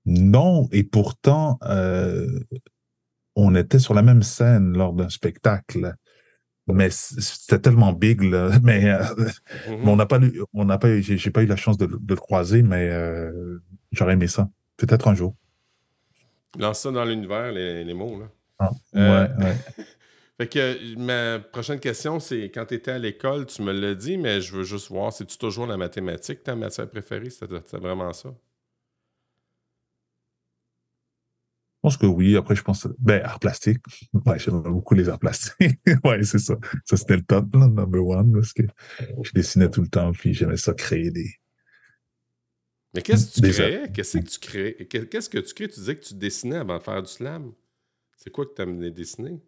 Non, et pourtant, euh, on était sur la même scène lors d'un spectacle. Mais c'était tellement big, là. Mais, mais on n'a pas eu, on n'a pas eu, j'ai pas eu la chance de, le- de le croiser, mais j'aurais aimé ça. Peut-être un jour. Lance ça dans l'univers, les, les mots, là. Ah, Euh, ouais, ouais. Fait que ma prochaine question, c'est quand tu étais à l'école, tu me l'as dit, mais je veux juste voir, c'est-tu toujours la mathématique ta matière préférée? C'était vraiment ça? Je pense que oui. Après, je pense, ben, art plastique. Ouais, j'aime beaucoup les arts plastiques. ouais, c'est ça. Ça, c'était le top, là, number one, parce que je dessinais tout le temps, puis j'aimais ça créer des, Mais qu'est-ce que tu Déjà. créais? Qu'est-ce que tu créais? Qu'est- Qu'est-ce que tu crées? Tu disais que tu dessinais avant de faire du slam. C'est quoi que tu amené dessiner?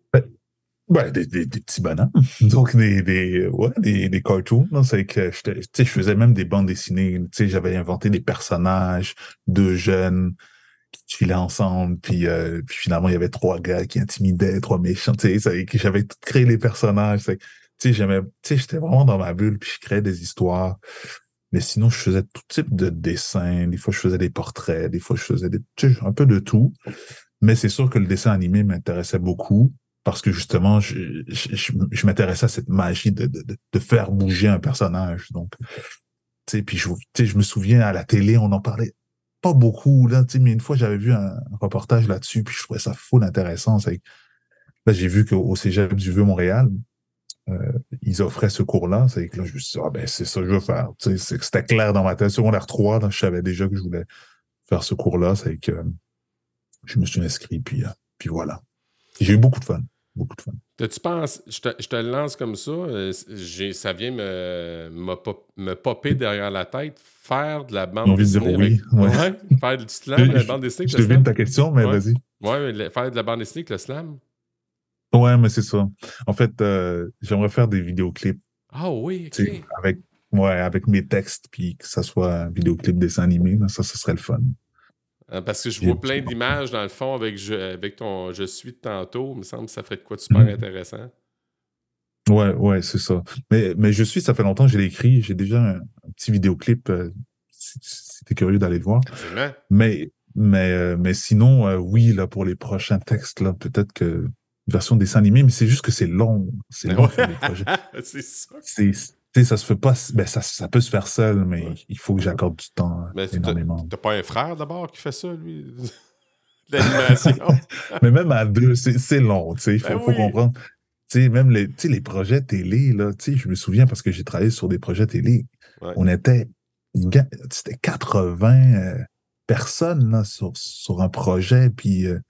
Ben, des, des, des petits bonhommes. Donc, des, des, ouais, des, des cartoons. C'est que je faisais même des bandes dessinées. Tu sais, j'avais inventé des personnages, deux jeunes qui filaient ensemble. Puis, euh, puis finalement, il y avait trois gars qui intimidaient, trois méchants. Tu sais, ça- que j'avais créé les personnages. J'étais vraiment dans ma bulle. Puis je créais des histoires. Mais sinon, je faisais tout type de dessins. Des fois, je faisais des portraits. Des fois, je faisais des, tu sais, un peu de tout. Mais c'est sûr que le dessin animé m'intéressait beaucoup parce que justement, je, je, m'intéressais à cette magie de, de, de- faire bouger un personnage. Donc, tu sais, puis je, tu sais, je me souviens à la télé, on en parlait pas beaucoup, là, tu sais, mais une fois, j'avais vu un reportage là-dessus, puis je trouvais ça full intéressant. Là, j'ai vu qu'au au Cégep du Vieux-Montréal, euh, ils offraient ce cours-là. C'est que là, je me suis dit, ah ben, c'est ça que je veux faire. Tu sais, c'était clair dans ma tête. Secondaire 3, là, je savais déjà que je voulais faire ce cours-là. C'est que euh, je me suis inscrit, puis, euh, puis voilà. J'ai eu beaucoup de fun. Beaucoup de fun. Tu penses, je te, je te lance comme ça, ça vient me, me, pop- me popper derrière la tête, faire de la bande J'ai envie de dire oui, avec- ouais. Ouais, faire du slam, Je- la bande dessinée Je devine ta question, mais Ouais. vas-y. Le- faire de la bande dessinée avec le slam. Ouais, mais c'est ça. En fait, euh, j'aimerais faire des vidéoclips, Ah oui, avec, ouais, avec mes textes, puis que ça soit un vidéoclip dessin animé. là, ça, ce serait le fun. Euh, Parce que je vois plein d'images dans le fond avec, je, avec ton Je suis de tantôt. Il me semble que ça ferait de quoi de super Mhm. intéressant. Ouais, ouais, c'est ça. Mais, mais je suis, ça fait longtemps que je l'ai écrit. J'ai déjà un, un petit vidéoclip, euh, si, si t'es curieux d'aller le voir. Absolument. Mais, mais, euh, mais sinon, euh, oui, là, pour les prochains textes, là, peut-être que version dessin animé, mais c'est juste que c'est long. C'est long c'est ça. C'est, ça se fait pas, ben, ça, ça peut se faire seul, mais Ouais. il faut que j'accorde du temps Mais t'as- énormément. T'as pas un frère d'abord qui fait ça, lui? L'animation? Mais même à deux, c'est long, tu sais, il faut, Ben faut comprendre. Tu sais, même les, les projets télé, là, tu sais, je me souviens parce que j'ai travaillé sur des projets télé, Ouais. on était, ga- c'était 80 euh, personnes là, sur, sur un projet, puis, euh,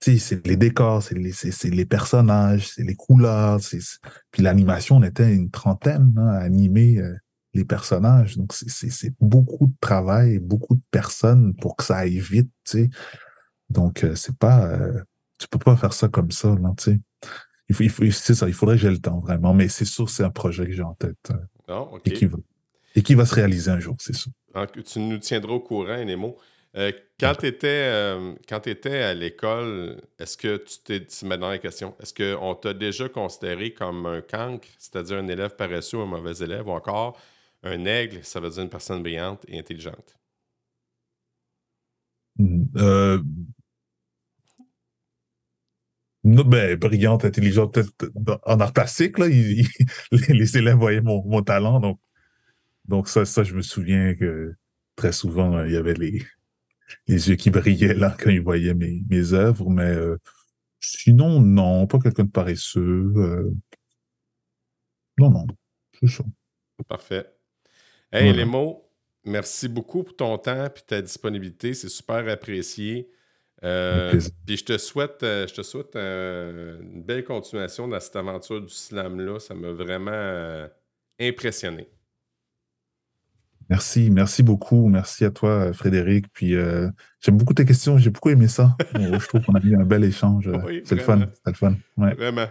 c'est les décors, c'est les, c'est- c'est les personnages, c'est les couleurs, c'est, c'est- puis l'animation, on était une trentaine là, à animer euh, les personnages, donc c'est- c'est c'est beaucoup de travail, beaucoup de personnes pour que ça aille vite, tu sais. Donc, euh, c'est pas. euh, tu peux pas faire ça comme ça, là, tu sais. il faut, il faut, c'est ça, il faudrait que j'ai le temps, vraiment. Mais c'est sûr, c'est un projet que j'ai en tête. euh, Non, OK. et, qui va, et qui va se réaliser un jour, c'est sûr. Tu nous tiendras au courant, Nemo. Euh, quand tu étais, à l'école, est-ce que tu t'es. Me dans la question. Est-ce qu'on t'a déjà considéré comme un cancre, c'est-à-dire un élève paresseux ou un mauvais élève, ou encore un aigle, ça veut dire une personne brillante et intelligente? Euh, non, ben, brillante, intelligente, en art plastique, là, les, élèves voyaient mon, mon talent. Donc, donc ça, ça, je me souviens que très souvent, euh, il y avait les, les yeux qui brillaient là quand ils voyaient mes, mes œuvres. Mais euh, sinon, non, pas quelqu'un de paresseux. euh, non, non, c'est ça. Parfait. Hey, Voilà. Lémo, merci beaucoup pour ton temps et ta disponibilité. C'est super apprécié. Euh, puis je te souhaite, je te souhaite une belle continuation dans cette aventure du slam-là. Ça m'a vraiment impressionné. Merci, merci beaucoup. Merci à toi, Frédéric. Puis euh, j'aime beaucoup tes questions. J'ai beaucoup aimé ça. Euh, je trouve qu'on a eu un bel échange. Oui, c'est le fun. C'est le fun. Ouais. Vraiment.